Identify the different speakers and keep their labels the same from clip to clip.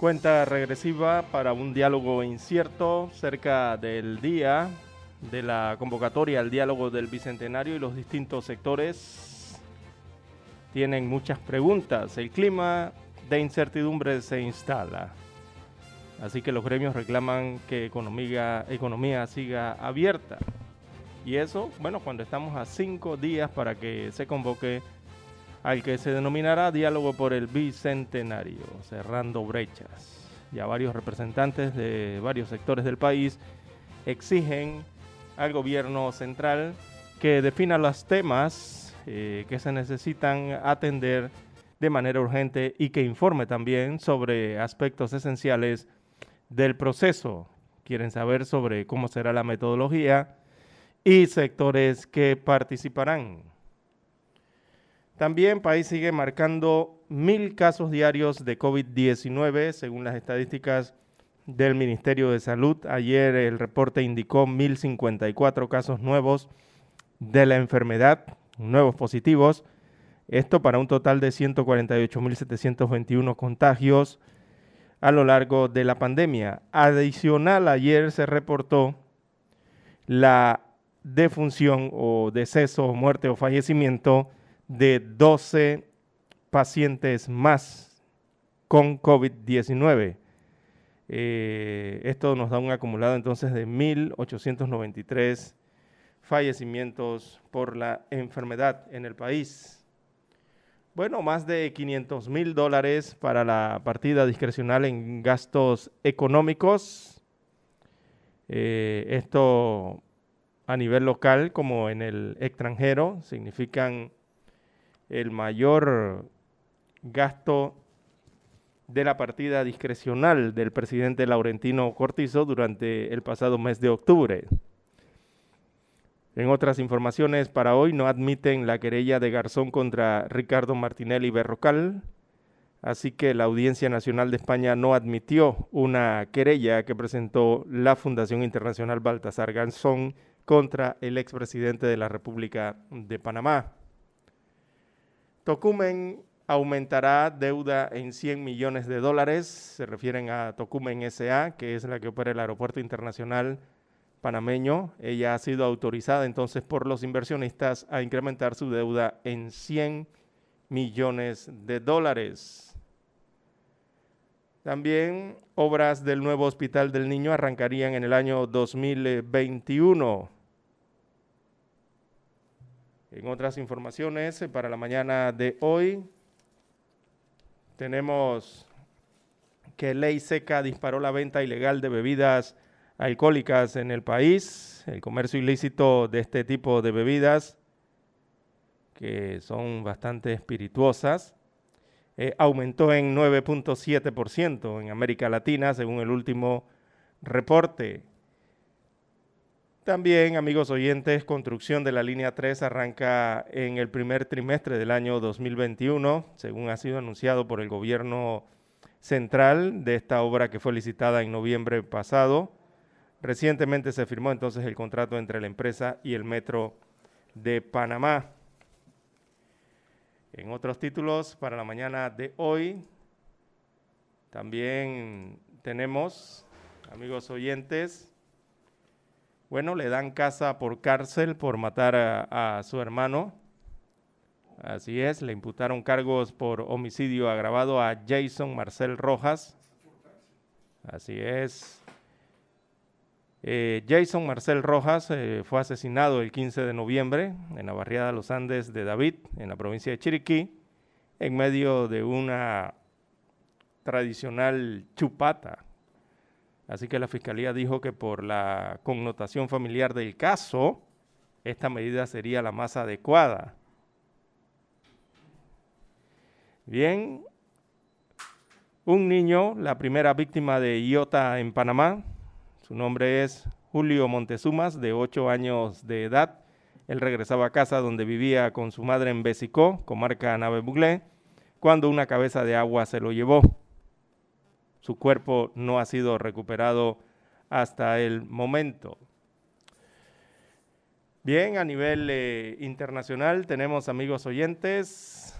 Speaker 1: Cuenta regresiva para un diálogo incierto cerca del día de la convocatoria al diálogo del Bicentenario y los distintos sectores tienen muchas preguntas. El clima de incertidumbre se instala. Así que los gremios reclaman que economía, economía siga abierta. Y eso, bueno, cuando estamos a cinco días para que se convoque al que se denominará Diálogo por el Bicentenario, cerrando brechas. Ya varios representantes de varios sectores del país exigen al gobierno central que defina los temas eh, que se necesitan atender de manera urgente y que informe también sobre aspectos esenciales del proceso. Quieren saber sobre cómo será la metodología y sectores que participarán. También país sigue marcando mil casos diarios de COVID-19, según las estadísticas del Ministerio de Salud. Ayer el reporte indicó 1.054 casos nuevos de la enfermedad, nuevos positivos. Esto para un total de 148.721 contagios a lo largo de la pandemia. Adicional, ayer se reportó la defunción o deceso, muerte o fallecimiento de 12 pacientes más con COVID-19. Eh, esto nos da un acumulado entonces de 1.893 fallecimientos por la enfermedad en el país. Bueno, más de 500 mil dólares para la partida discrecional en gastos económicos. Eh, esto a nivel local como en el extranjero significan el mayor gasto de la partida discrecional del presidente Laurentino Cortizo durante el pasado mes de octubre. En otras informaciones para hoy no admiten la querella de Garzón contra Ricardo Martinelli Berrocal, así que la Audiencia Nacional de España no admitió una querella que presentó la Fundación Internacional Baltasar Garzón contra el expresidente de la República de Panamá. Tocumen aumentará deuda en 100 millones de dólares. Se refieren a Tocumen SA, que es la que opera el Aeropuerto Internacional Panameño. Ella ha sido autorizada entonces por los inversionistas a incrementar su deuda en 100 millones de dólares. También obras del nuevo Hospital del Niño arrancarían en el año 2021. En otras informaciones, eh, para la mañana de hoy, tenemos que Ley Seca disparó la venta ilegal de bebidas alcohólicas en el país, el comercio ilícito de este tipo de bebidas, que son bastante espirituosas, eh, aumentó en 9.7% en América Latina, según el último reporte. También, amigos oyentes, construcción de la línea 3 arranca en el primer trimestre del año 2021, según ha sido anunciado por el gobierno central de esta obra que fue licitada en noviembre pasado. Recientemente se firmó entonces el contrato entre la empresa y el Metro de Panamá. En otros títulos para la mañana de hoy, también tenemos, amigos oyentes, bueno, le dan casa por cárcel por matar a, su hermano. Así es, le imputaron cargos por homicidio agravado a Jason Marcel Rojas. Así es. Eh, Jason Marcel Rojas eh, fue asesinado el 15 de noviembre en la barriada Los Andes de David, en la provincia de Chiriquí, en medio de una tradicional chupata Así que la Fiscalía dijo que por la connotación familiar del caso, esta medida sería la más adecuada. Bien, un niño, la primera víctima de IOTA en Panamá, su nombre es Julio Montezumas, de 8 años de edad. Él regresaba a casa donde vivía con su madre en Besicó, comarca Nave Buglé, cuando una cabeza de agua se lo llevó. Su cuerpo no ha sido recuperado hasta el momento. Bien, a nivel eh, internacional tenemos amigos oyentes.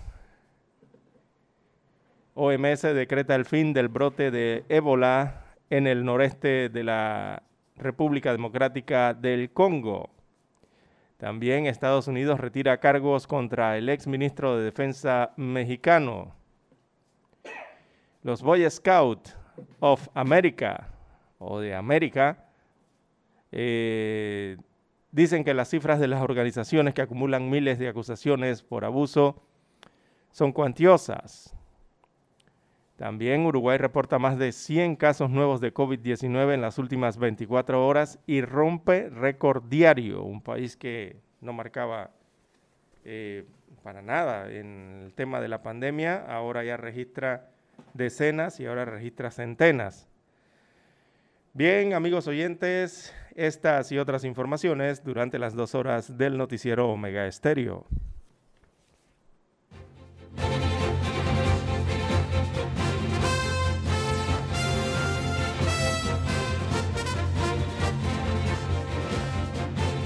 Speaker 1: OMS decreta el fin del brote de ébola en el noreste de la República Democrática del Congo. También Estados Unidos retira cargos contra el ex ministro de Defensa mexicano. Los Boy Scouts of America o de América eh, dicen que las cifras de las organizaciones que acumulan miles de acusaciones por abuso son cuantiosas. También Uruguay reporta más de 100 casos nuevos de COVID-19 en las últimas 24 horas y rompe récord diario, un país que no marcaba eh, para nada en el tema de la pandemia, ahora ya registra decenas y ahora registra centenas. Bien, amigos oyentes, estas y otras informaciones durante las dos horas del noticiero Omega Estéreo.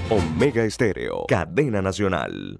Speaker 2: Omega Estéreo, cadena nacional.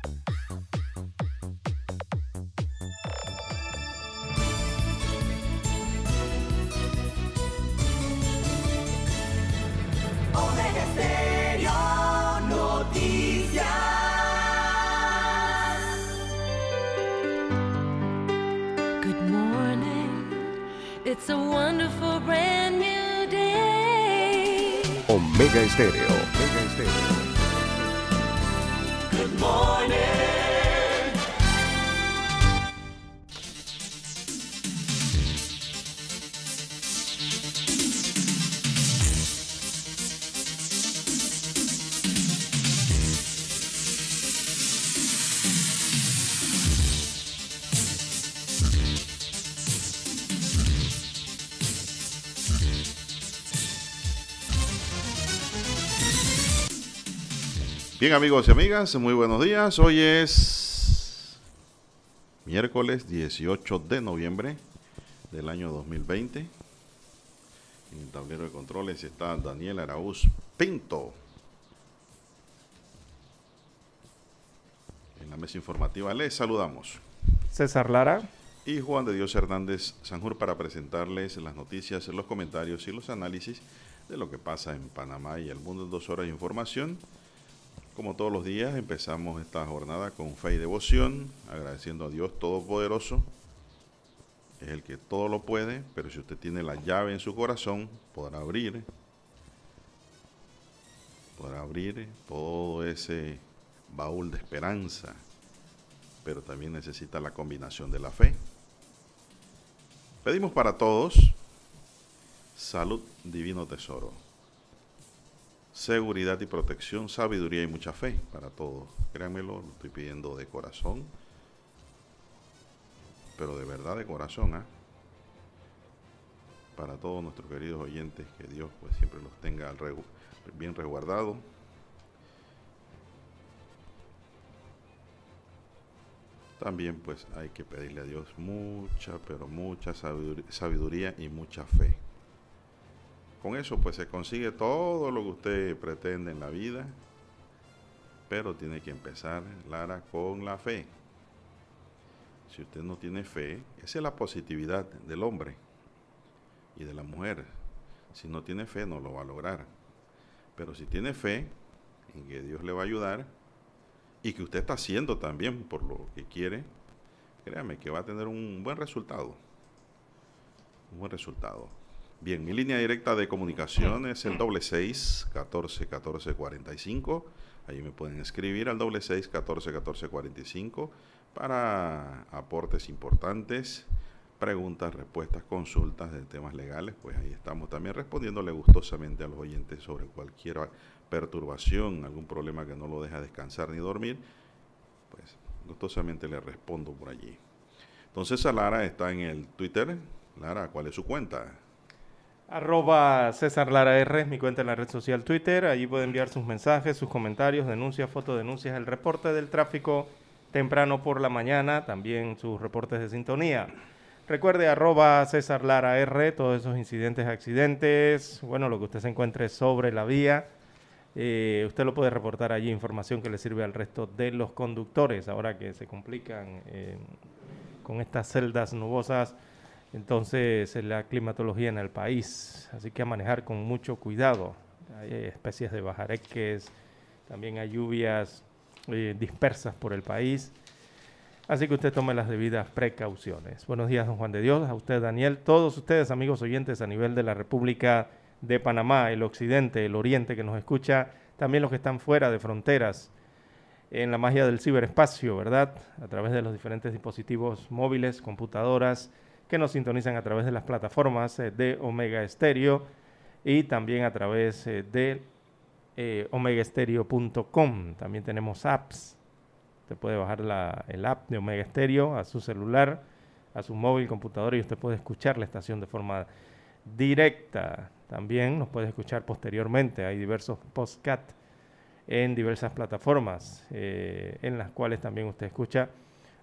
Speaker 3: It's a wonderful brand new day.
Speaker 2: Omega Estéreo. Omega Estéreo.
Speaker 4: Bien amigos y amigas, muy buenos días. Hoy es miércoles 18 de noviembre del año 2020. En el tablero de controles está Daniel Araúz Pinto. En la mesa informativa les saludamos.
Speaker 1: César Lara.
Speaker 4: Y Juan de Dios Hernández Sanjur para presentarles las noticias, los comentarios y los análisis de lo que pasa en Panamá y el mundo en dos horas de información. Como todos los días, empezamos esta jornada con fe y devoción, agradeciendo a Dios Todopoderoso. Es el que todo lo puede, pero si usted tiene la llave en su corazón, podrá abrir, podrá abrir todo ese baúl de esperanza, pero también necesita la combinación de la fe. Pedimos para todos salud, divino tesoro seguridad y protección, sabiduría y mucha fe para todos. Créanmelo, lo estoy pidiendo de corazón, pero de verdad de corazón, ¿ah? Para todos nuestros queridos oyentes, que Dios pues siempre los tenga bien resguardados. También pues hay que pedirle a Dios mucha, pero mucha sabidur- sabiduría y mucha fe. Con eso pues se consigue todo lo que usted pretende en la vida, pero tiene que empezar, Lara, con la fe. Si usted no tiene fe, esa es la positividad del hombre y de la mujer. Si no tiene fe, no lo va a lograr. Pero si tiene fe en que Dios le va a ayudar y que usted está haciendo también por lo que quiere, créame que va a tener un buen resultado. Un buen resultado. Bien, mi línea directa de comunicación es el doble seis catorce catorce cuarenta y cinco. Ahí me pueden escribir al doble seis catorce catorce cuarenta y cinco para aportes importantes, preguntas, respuestas, consultas de temas legales. Pues ahí estamos también respondiéndole gustosamente a los oyentes sobre cualquier perturbación, algún problema que no lo deja descansar ni dormir. Pues gustosamente le respondo por allí. Entonces, a Lara está en el Twitter. Lara, ¿cuál es su cuenta?
Speaker 1: Arroba César Lara R es mi cuenta en la red social Twitter. Allí puede enviar sus mensajes, sus comentarios, denuncias, fotodenuncias, el reporte del tráfico temprano por la mañana, también sus reportes de sintonía. Recuerde arroba César Lara R, todos esos incidentes, accidentes, bueno, lo que usted se encuentre sobre la vía. eh, usted lo puede reportar allí, información que le sirve al resto de los conductores, ahora que se complican eh, con estas celdas nubosas, entonces eh, la climatología en el país, así que a manejar con mucho cuidado. Hay especies de bajareques, también hay lluvias eh, dispersas por el país. Así que usted tome las debidas precauciones. Buenos días, don Juan de Dios, a usted, Daniel, todos ustedes, amigos oyentes a nivel de la República de Panamá, el occidente, el oriente que nos escucha, también los que están fuera de fronteras, en la magia del ciberespacio, ¿verdad? A través de los diferentes dispositivos móviles, computadoras, que nos sintonizan a través de las plataformas eh, de Omega Estéreo y también a través eh, de eh, omegaestereo.com. También tenemos apps. Usted puede bajar el app de Omega Stereo a su celular, a su móvil, computadora y usted puede escuchar la estación de forma directa. También nos puede escuchar posteriormente. Hay diversos podcasts en diversas plataformas eh, en las cuales también usted escucha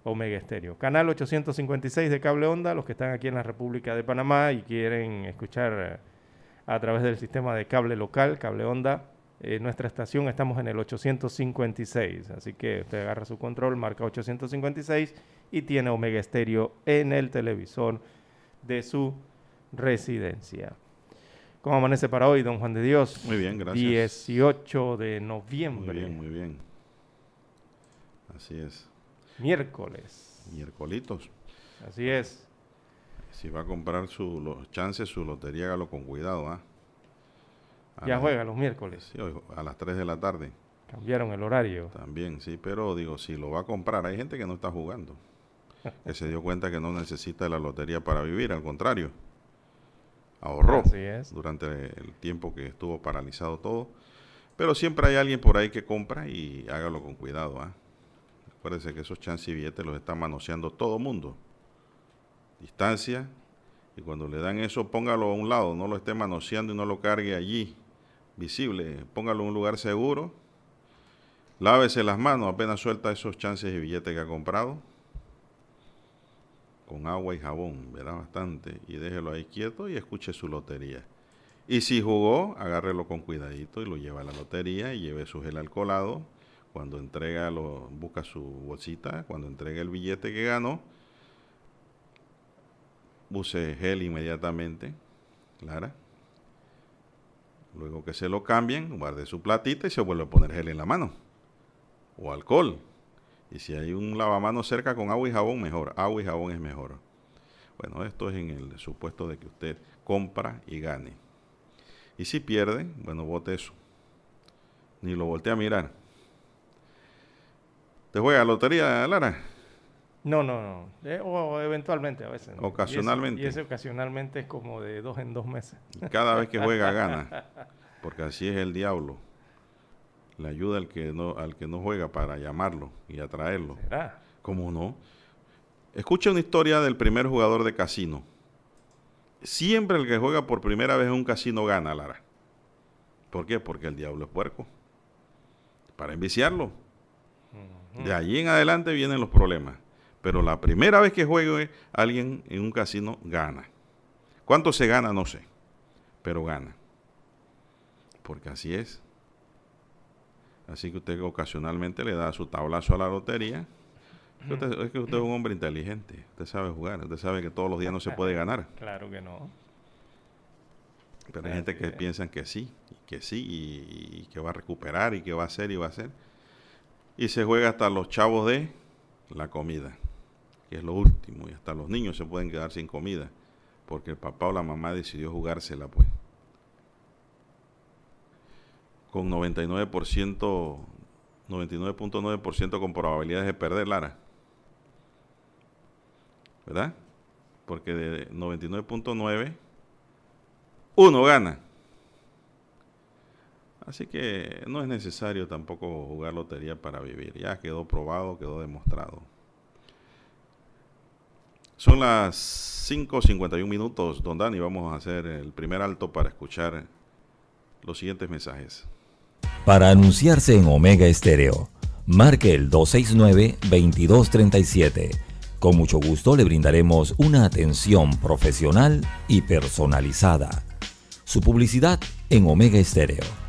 Speaker 1: Omega Estéreo. Canal 856 de Cable Onda, los que están aquí en la República de Panamá y quieren escuchar eh, a través del sistema de cable local, Cable Onda, eh, nuestra estación estamos en el 856, así que usted agarra su control, marca 856 y tiene Omega Estéreo en el televisor de su residencia. ¿Cómo amanece para hoy, don Juan de Dios?
Speaker 4: Muy bien, gracias.
Speaker 1: 18 de
Speaker 4: Muy
Speaker 1: noviembre,
Speaker 4: bien, muy bien. Así es.
Speaker 1: Miércoles.
Speaker 4: Miércolitos.
Speaker 1: Así es.
Speaker 4: Si va a comprar su los chances, su lotería, hágalo con cuidado, ¿ah?
Speaker 1: Ya juega los miércoles.
Speaker 4: Sí, a las 3 de la tarde.
Speaker 1: Cambiaron el horario.
Speaker 4: También, sí, pero digo, si lo va a comprar, hay gente que no está jugando, que se dio cuenta que no necesita la lotería para vivir, al contrario, ahorró
Speaker 1: Así es.
Speaker 4: durante el tiempo que estuvo paralizado todo, pero siempre hay alguien por ahí que compra y hágalo con cuidado. ¿ah? Acuérdense que esos chances y billetes los está manoseando todo mundo, distancia, y cuando le dan eso, póngalo a un lado, no lo esté manoseando y no lo cargue allí, visible, póngalo en un lugar seguro Lávese las manos apenas suelta esos chances y billetes que ha comprado. Con agua y jabón, verá bastante. Y déjelo ahí quieto y escuche su lotería. Y si jugó, agárrelo con cuidadito y lo lleva a la lotería y lleve su gel alcoholado. Cuando entrega, lo, busca su bolsita. Cuando entrega el billete que ganó, use gel inmediatamente. Clara. Luego que se lo cambien, guarde su platita y se vuelve a poner gel en la mano o alcohol. Y si hay un lavamanos cerca con agua y jabón, mejor. Agua y jabón es mejor. Bueno, esto es en el supuesto de que usted compra y gane. Y si pierde, bueno, vote eso. Ni lo voltee a mirar. ¿Te juega lotería, Lara?
Speaker 1: No, no, no. Eh, o eventualmente a veces. ¿no?
Speaker 4: Ocasionalmente.
Speaker 1: Y ese, y ese ocasionalmente es como de dos en dos meses.
Speaker 4: Cada vez que juega, gana. Porque así es el diablo. Le ayuda al que no, al que no juega para llamarlo y atraerlo.
Speaker 1: ¿Será?
Speaker 4: ¿Cómo no? Escucha una historia del primer jugador de casino. Siempre el que juega por primera vez en un casino gana, Lara. ¿Por qué? Porque el diablo es puerco. Para enviciarlo. De allí en adelante vienen los problemas. Pero la primera vez que juegue alguien en un casino gana. ¿Cuánto se gana? No sé. Pero gana. Porque así es. Así que usted ocasionalmente le da su tablazo a la lotería. Usted- es que usted es un hombre inteligente. Usted sabe jugar. Usted sabe que todos los días no se puede ganar.
Speaker 1: Claro que no.
Speaker 4: Pero hay gente que piensa que sí, y que sí, y, y que va a recuperar, y que va a hacer, y va a hacer. Y se juega hasta los chavos de la comida, que es lo último. Y hasta los niños se pueden quedar sin comida, porque el papá o la mamá decidió jugársela, pues. Con 99%, 99.9% con probabilidades de perder, Lara. ¿Verdad? Porque de 99.9 uno gana. Así que no es necesario tampoco jugar lotería para vivir. Ya quedó probado, quedó demostrado. Son las 5.51 minutos, don Dani. Vamos a hacer el primer alto para escuchar los siguientes mensajes.
Speaker 5: Para anunciarse en Omega Estéreo, marque el 269-2237. Con mucho gusto le brindaremos una atención profesional y personalizada. Su publicidad en Omega Estéreo.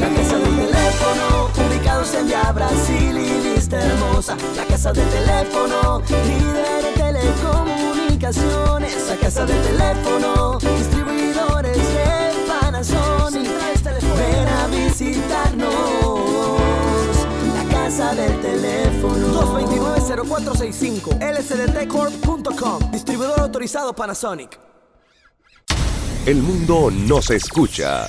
Speaker 6: La casa del teléfono, ubicados en Via Brasil y Vista Hermosa. La casa del teléfono, líder en telecomunicaciones. La casa del teléfono, distribuidores de Panasonic. Ven a visitarnos. La casa del teléfono.
Speaker 7: 229-0465 lsdtcorp.com Distribuidor autorizado Panasonic
Speaker 2: El mundo nos escucha.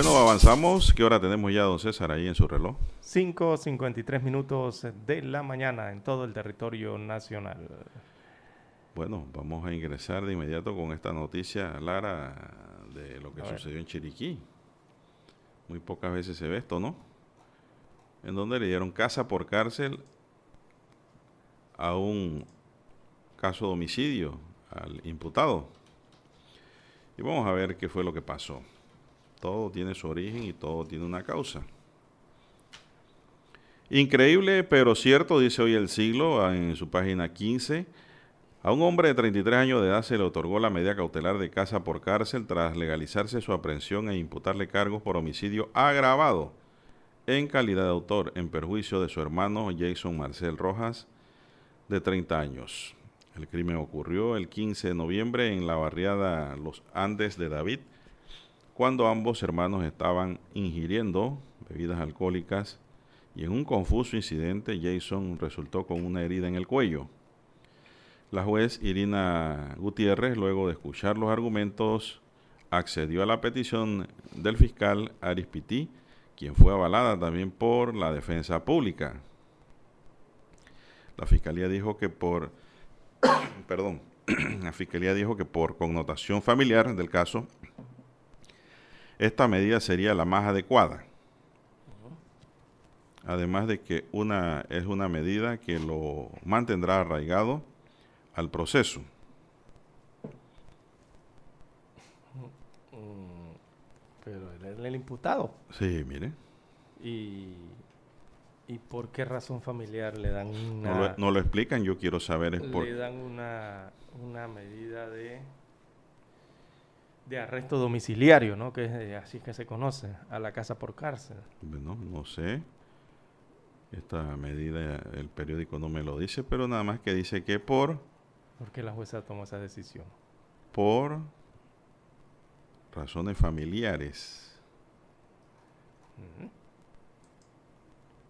Speaker 4: Bueno, avanzamos. ¿Qué hora tenemos ya, don César, ahí en su reloj?
Speaker 1: 5.53 minutos de la mañana en todo el territorio nacional.
Speaker 4: Bueno, vamos a ingresar de inmediato con esta noticia, Lara, de lo que sucedió en Chiriquí. Muy pocas veces se ve esto, ¿no? En donde le dieron casa por cárcel a un caso de homicidio al imputado. Y vamos a ver qué fue lo que pasó. Todo tiene su origen y todo tiene una causa. Increíble, pero cierto, dice hoy el siglo en su página 15. A un hombre de 33 años de edad se le otorgó la medida cautelar de casa por cárcel tras legalizarse su aprehensión e imputarle cargos por homicidio agravado en calidad de autor en perjuicio de su hermano Jason Marcel Rojas, de 30 años. El crimen ocurrió el 15 de noviembre en la barriada Los Andes de David, cuando ambos hermanos estaban ingiriendo bebidas alcohólicas y en un confuso incidente Jason resultó con una herida en el cuello. La juez Irina Gutiérrez, luego de escuchar los argumentos, accedió a la petición del fiscal Aris Pití, quien fue avalada también por la defensa pública. La fiscalía dijo que por perdón, la fiscalía dijo que por connotación familiar del caso esta medida sería la más adecuada. Además de que una es una medida que lo mantendrá arraigado al proceso.
Speaker 1: Pero él es el imputado.
Speaker 4: Sí, mire.
Speaker 1: ¿Y, y por qué razón familiar le dan una,
Speaker 4: No lo, no lo explican, yo quiero saber es por
Speaker 1: le dan una, una medida de, de arresto domiciliario, ¿no? Que es eh, así que se conoce, a la casa por cárcel.
Speaker 4: Bueno, no sé. Esta medida el periódico no me lo dice, pero nada más que dice que por
Speaker 1: ¿Por qué la jueza tomó esa decisión?
Speaker 4: por razones familiares.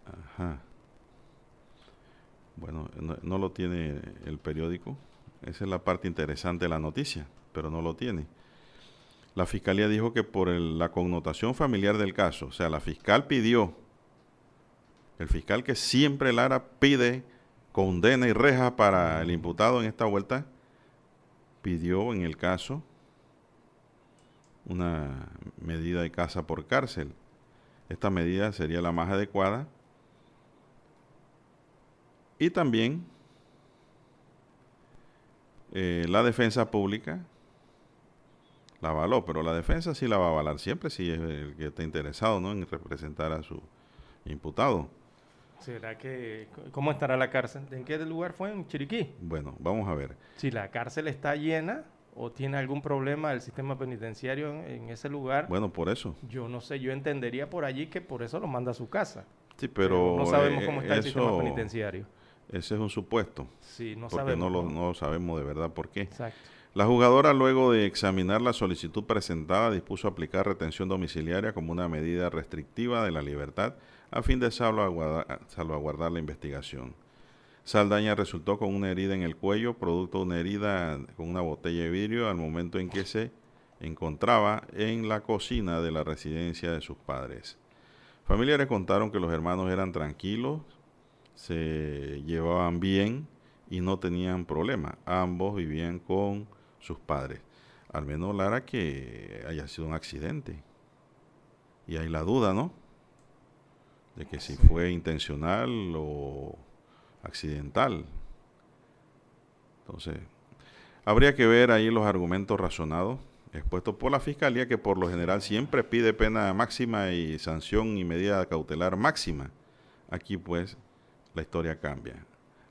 Speaker 4: Ajá. Bueno, no, no lo tiene el periódico. Esa es la parte interesante de la noticia, pero no lo tiene. La fiscalía dijo que por la connotación familiar del caso, o sea, la fiscal pidió, el fiscal que siempre Lara pide condena y reja para el imputado en esta vuelta, pidió en el caso una medida de casa por cárcel. Esta medida sería la más adecuada. Y también eh, la defensa pública la avaló, pero la defensa sí la va a avalar siempre si es el que está interesado ¿no? en representar a su imputado.
Speaker 1: ¿Será que cómo estará la cárcel? ¿En qué lugar fue? En Chiriquí.
Speaker 4: Bueno, vamos a ver.
Speaker 1: Si la cárcel está llena o tiene algún problema el sistema penitenciario en, en ese lugar,
Speaker 4: Bueno, por eso.
Speaker 1: yo no sé, yo entendería por allí que por eso lo manda a su casa.
Speaker 4: Sí, pero,
Speaker 1: no sabemos
Speaker 4: eh,
Speaker 1: cómo está el sistema
Speaker 4: eso-
Speaker 1: penitenciario.
Speaker 4: Ese es un supuesto,
Speaker 1: Sí, no
Speaker 4: porque
Speaker 1: sabemos.
Speaker 4: no lo, no sabemos de verdad por qué.
Speaker 1: Exacto.
Speaker 4: La jugadora, luego de examinar la solicitud presentada, dispuso aplicar retención domiciliaria como una medida restrictiva de la libertad a fin de salvaguardar, la investigación. Saldaña resultó con una herida en el cuello, producto de una herida con una botella de vidrio al momento en que se encontraba en la cocina de la residencia de sus padres. Familiares contaron que los hermanos eran tranquilos, se llevaban bien y no tenían problema. Ambos vivían con sus padres. Al menos Lara que haya sido un accidente. Y hay la duda, ¿no? De que si fue intencional o accidental. Entonces, habría que ver ahí los argumentos razonados expuestos por la Fiscalía, que por lo general siempre pide pena máxima y sanción y medida cautelar máxima. Aquí pues la historia cambia.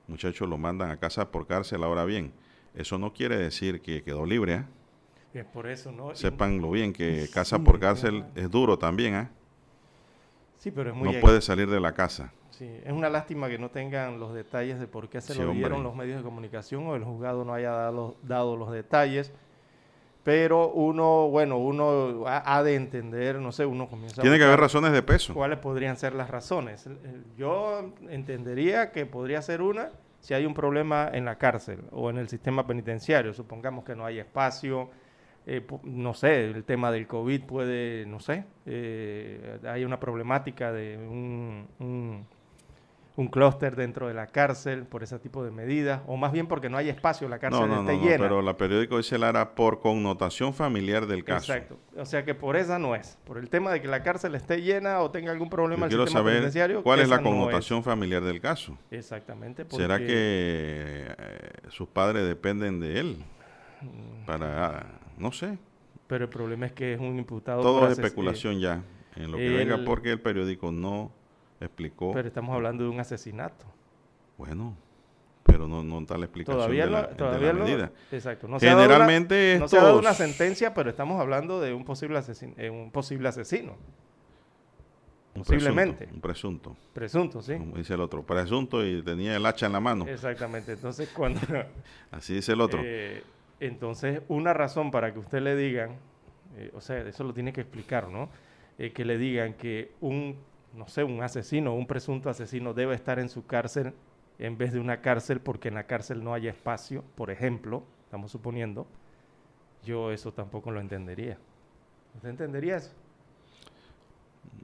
Speaker 4: Muchachos lo mandan a casa por cárcel, ahora bien, eso no quiere decir que quedó libre, ¿ah?
Speaker 1: Es por eso, ¿no?
Speaker 4: Sépanlo bien, que casa
Speaker 1: Sí,
Speaker 4: por cárcel
Speaker 1: claro.
Speaker 4: es duro también, ¿ah?
Speaker 1: Sí, pero es muy...
Speaker 4: No puede salir de la casa.
Speaker 1: Sí, es una lástima que no tengan los detalles de por qué se
Speaker 4: Sí,
Speaker 1: lo dieron los medios de comunicación o el juzgado no haya dado, dado los detalles. Pero uno, bueno, uno ha, ha de entender, no sé, uno comienza a
Speaker 4: Tiene que haber razones de peso.
Speaker 1: cuáles podrían ser las razones. Yo entendería que podría ser una si hay un problema en la cárcel o en el sistema penitenciario. Supongamos que no hay espacio, eh, no sé, el tema del COVID puede, no sé, eh, hay una problemática de un, un, un clúster dentro de la cárcel por ese tipo de medidas, o más bien porque no hay espacio, la cárcel
Speaker 4: No, no, no,
Speaker 1: esté
Speaker 4: no,
Speaker 1: llena.
Speaker 4: pero la periódico dice Lara por connotación familiar del caso.
Speaker 1: Exacto. O sea que por esa no es. Por el tema de que la cárcel esté llena o tenga algún problema el
Speaker 4: quiero
Speaker 1: sistema
Speaker 4: saber
Speaker 1: penitenciario.
Speaker 4: cuál es la connotación familiar del caso.
Speaker 1: Exactamente.
Speaker 4: ¿Será que eh, sus padres dependen de él? Para, no sé,
Speaker 1: Pero el problema es que es un imputado.
Speaker 4: todo es especulación ya, en lo que
Speaker 1: el-
Speaker 4: venga, porque el periódico no explicó.
Speaker 1: pero estamos hablando de un asesinato.
Speaker 4: bueno, pero no, no está la explicación
Speaker 1: Todavía
Speaker 4: de la, de
Speaker 1: Todavía
Speaker 4: la medida.
Speaker 1: Exacto. No se ha dado una-
Speaker 4: Generalmente
Speaker 1: no se ha dado una sentencia, pero estamos hablando de un posible, asesin- eh, un posible asesino.
Speaker 4: Un
Speaker 1: posiblemente.
Speaker 4: presunto, un presunto,
Speaker 1: Presunto, sí.
Speaker 4: como dice el otro, presunto y tenía el hacha en la mano.
Speaker 1: Exactamente. Entonces, cuando.
Speaker 4: Así dice el otro.
Speaker 1: Eh, entonces, una razón para que usted le digan, eh, o sea, eso lo tiene que explicar, ¿no? Que le digan que un, no sé, un asesino, un presunto asesino debe estar en su cárcel en vez de una cárcel porque en la cárcel no haya espacio, por ejemplo, estamos suponiendo, yo eso tampoco lo entendería. ¿Usted entendería eso?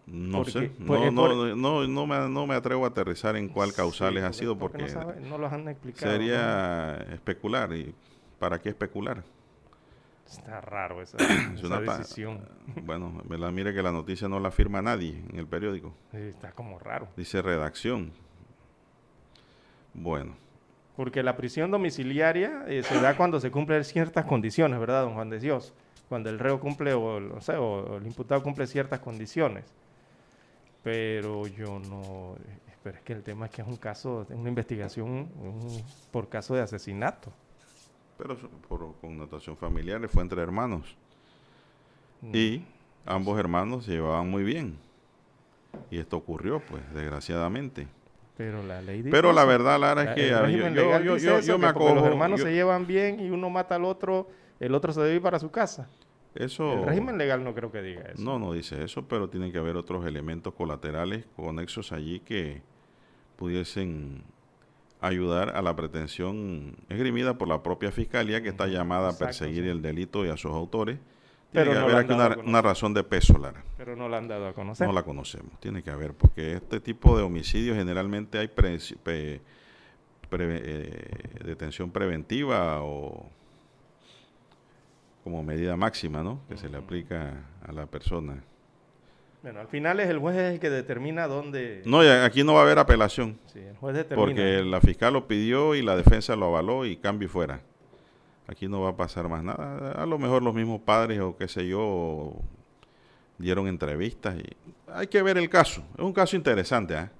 Speaker 4: No
Speaker 1: porque-
Speaker 4: sé, no,
Speaker 1: eh,
Speaker 4: no,
Speaker 1: por-
Speaker 4: no, no me, no me atrevo a aterrizar en cuál causales
Speaker 1: Sí,
Speaker 4: ha sido
Speaker 1: porque
Speaker 4: porque
Speaker 1: no, sabe- no los han explicado.
Speaker 4: sería especular. ¿Y para qué especular?
Speaker 1: Está raro esa,
Speaker 4: Es
Speaker 1: decisión.
Speaker 4: Bueno, la- mire que la noticia no la firma nadie en el periódico.
Speaker 1: Sí, está como raro.
Speaker 4: Dice redacción. Bueno,
Speaker 1: Porque la prisión domiciliaria eh, se da cuando se cumplen ciertas condiciones, ¿verdad, don Juan de Dios? Cuando el reo cumple o, el- o el imputado cumple ciertas condiciones. Pero yo no... eh, Pero es que el tema es que es un caso, una investigación un- por caso de asesinato.
Speaker 4: Pero por connotación familiar fue entre hermanos.
Speaker 1: Mm.
Speaker 4: Y ambos hermanos se llevaban muy bien. Y esto ocurrió, pues, desgraciadamente.
Speaker 1: Pero la ley dice
Speaker 4: Pero la verdad, Lara, es
Speaker 1: La-
Speaker 4: que a ver, yo,
Speaker 1: eso,
Speaker 4: me
Speaker 1: que
Speaker 4: acojo.
Speaker 1: los hermanos se llevan bien y uno mata al otro, el otro se debe ir para su casa.
Speaker 4: eso,
Speaker 1: El régimen legal no creo que diga eso.
Speaker 4: No, no dice eso, pero tiene que haber otros elementos colaterales conexos allí que pudiesen ayudar a la pretensión esgrimida por la propia fiscalía que está llamada
Speaker 1: Exacto,
Speaker 4: a perseguir
Speaker 1: sí.
Speaker 4: el delito y a sus autores.
Speaker 1: Pero
Speaker 4: Tiene que
Speaker 1: no
Speaker 4: haber aquí una, razón de peso, Lara.
Speaker 1: Pero no la han dado a conocer.
Speaker 4: No la conocemos, tiene que haber, porque este tipo de homicidios generalmente hay pre- pe- pre- eh, detención preventiva o como medida máxima, ¿no? Que se le aplica a la persona.
Speaker 1: Bueno, al final es el juez el que determina dónde...
Speaker 4: No, aquí no va a haber apelación,
Speaker 1: Sí, el juez determina.
Speaker 4: porque la fiscal lo pidió y la defensa lo avaló y cambio y fuera. Aquí no va a pasar más nada. A lo mejor los mismos padres o qué sé yo dieron entrevistas y hay que ver el caso. Es un caso interesante, ¿ah?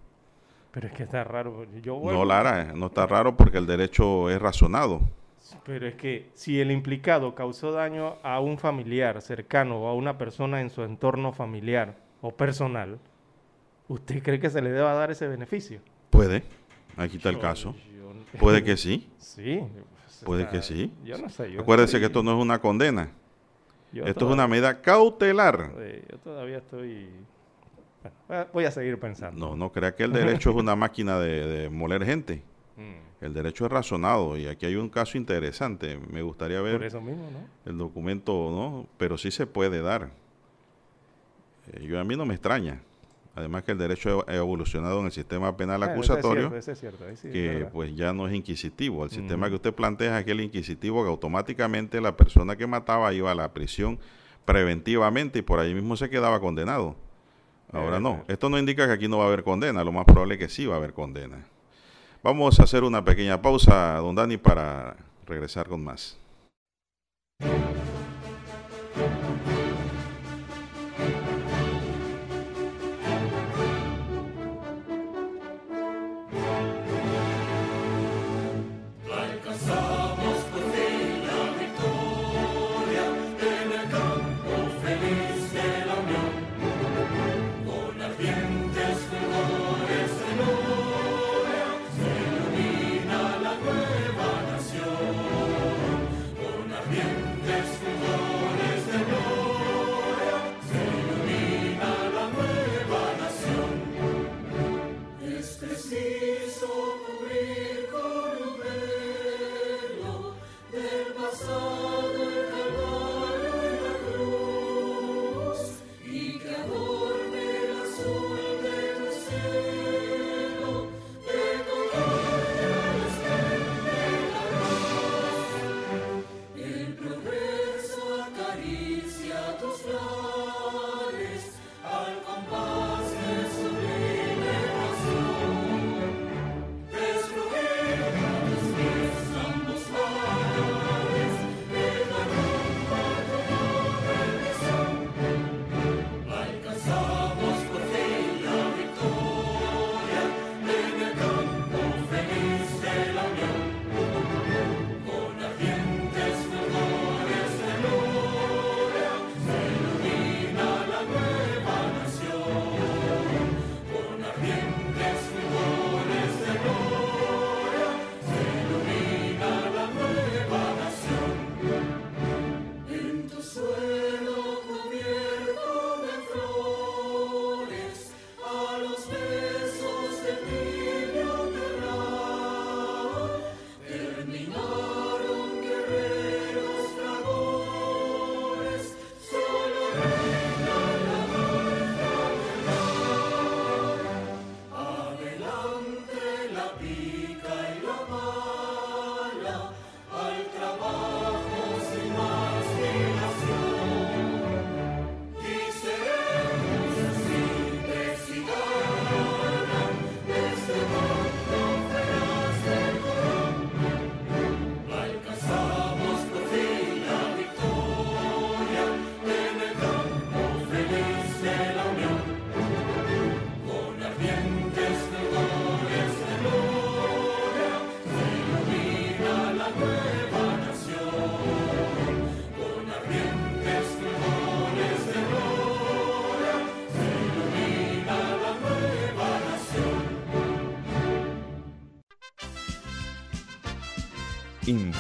Speaker 1: Pero es que está raro. Yo
Speaker 4: No, Lara, no está raro porque el derecho es razonado.
Speaker 1: Pero es que si el implicado causó daño a un familiar cercano o a una persona en su entorno familiar o personal, ¿usted cree que se le deba dar ese beneficio?
Speaker 4: Puede. Aquí está el caso.
Speaker 1: yo-
Speaker 4: Puede que sí.
Speaker 1: Sí. pues,
Speaker 4: Puede
Speaker 1: está-
Speaker 4: que sí.
Speaker 1: Yo no sé. Yo
Speaker 4: Acuérdese
Speaker 1: estoy-
Speaker 4: que esto no es una condena. Esto es una medida cautelar.
Speaker 1: eh, Yo todavía estoy... bueno, voy a- voy a seguir pensando.
Speaker 4: No, no crea que el derecho es una máquina de, de moler gente.
Speaker 1: Mm,
Speaker 4: El derecho es razonado y aquí hay un caso interesante. Me gustaría ver
Speaker 1: Por eso mismo, ¿no?
Speaker 4: el documento, ¿no? Pero sí se puede dar. Eh, yo a mí no me extraña. Además que el derecho ha evolucionado en el sistema penal acusatorio,
Speaker 1: Ese es cierto, ese es cierto, ahí sí, es
Speaker 4: que pues ya no es inquisitivo. El sistema que usted plantea es aquel inquisitivo que automáticamente la persona que mataba iba a la prisión preventivamente y por ahí mismo se quedaba condenado. Ahora
Speaker 1: Eh,
Speaker 4: no.
Speaker 1: eh.
Speaker 4: Esto no indica que aquí no va a haber condena. Lo más probable es que sí va a haber condena. Vamos a hacer una pequeña pausa, don Dani, para regresar con más.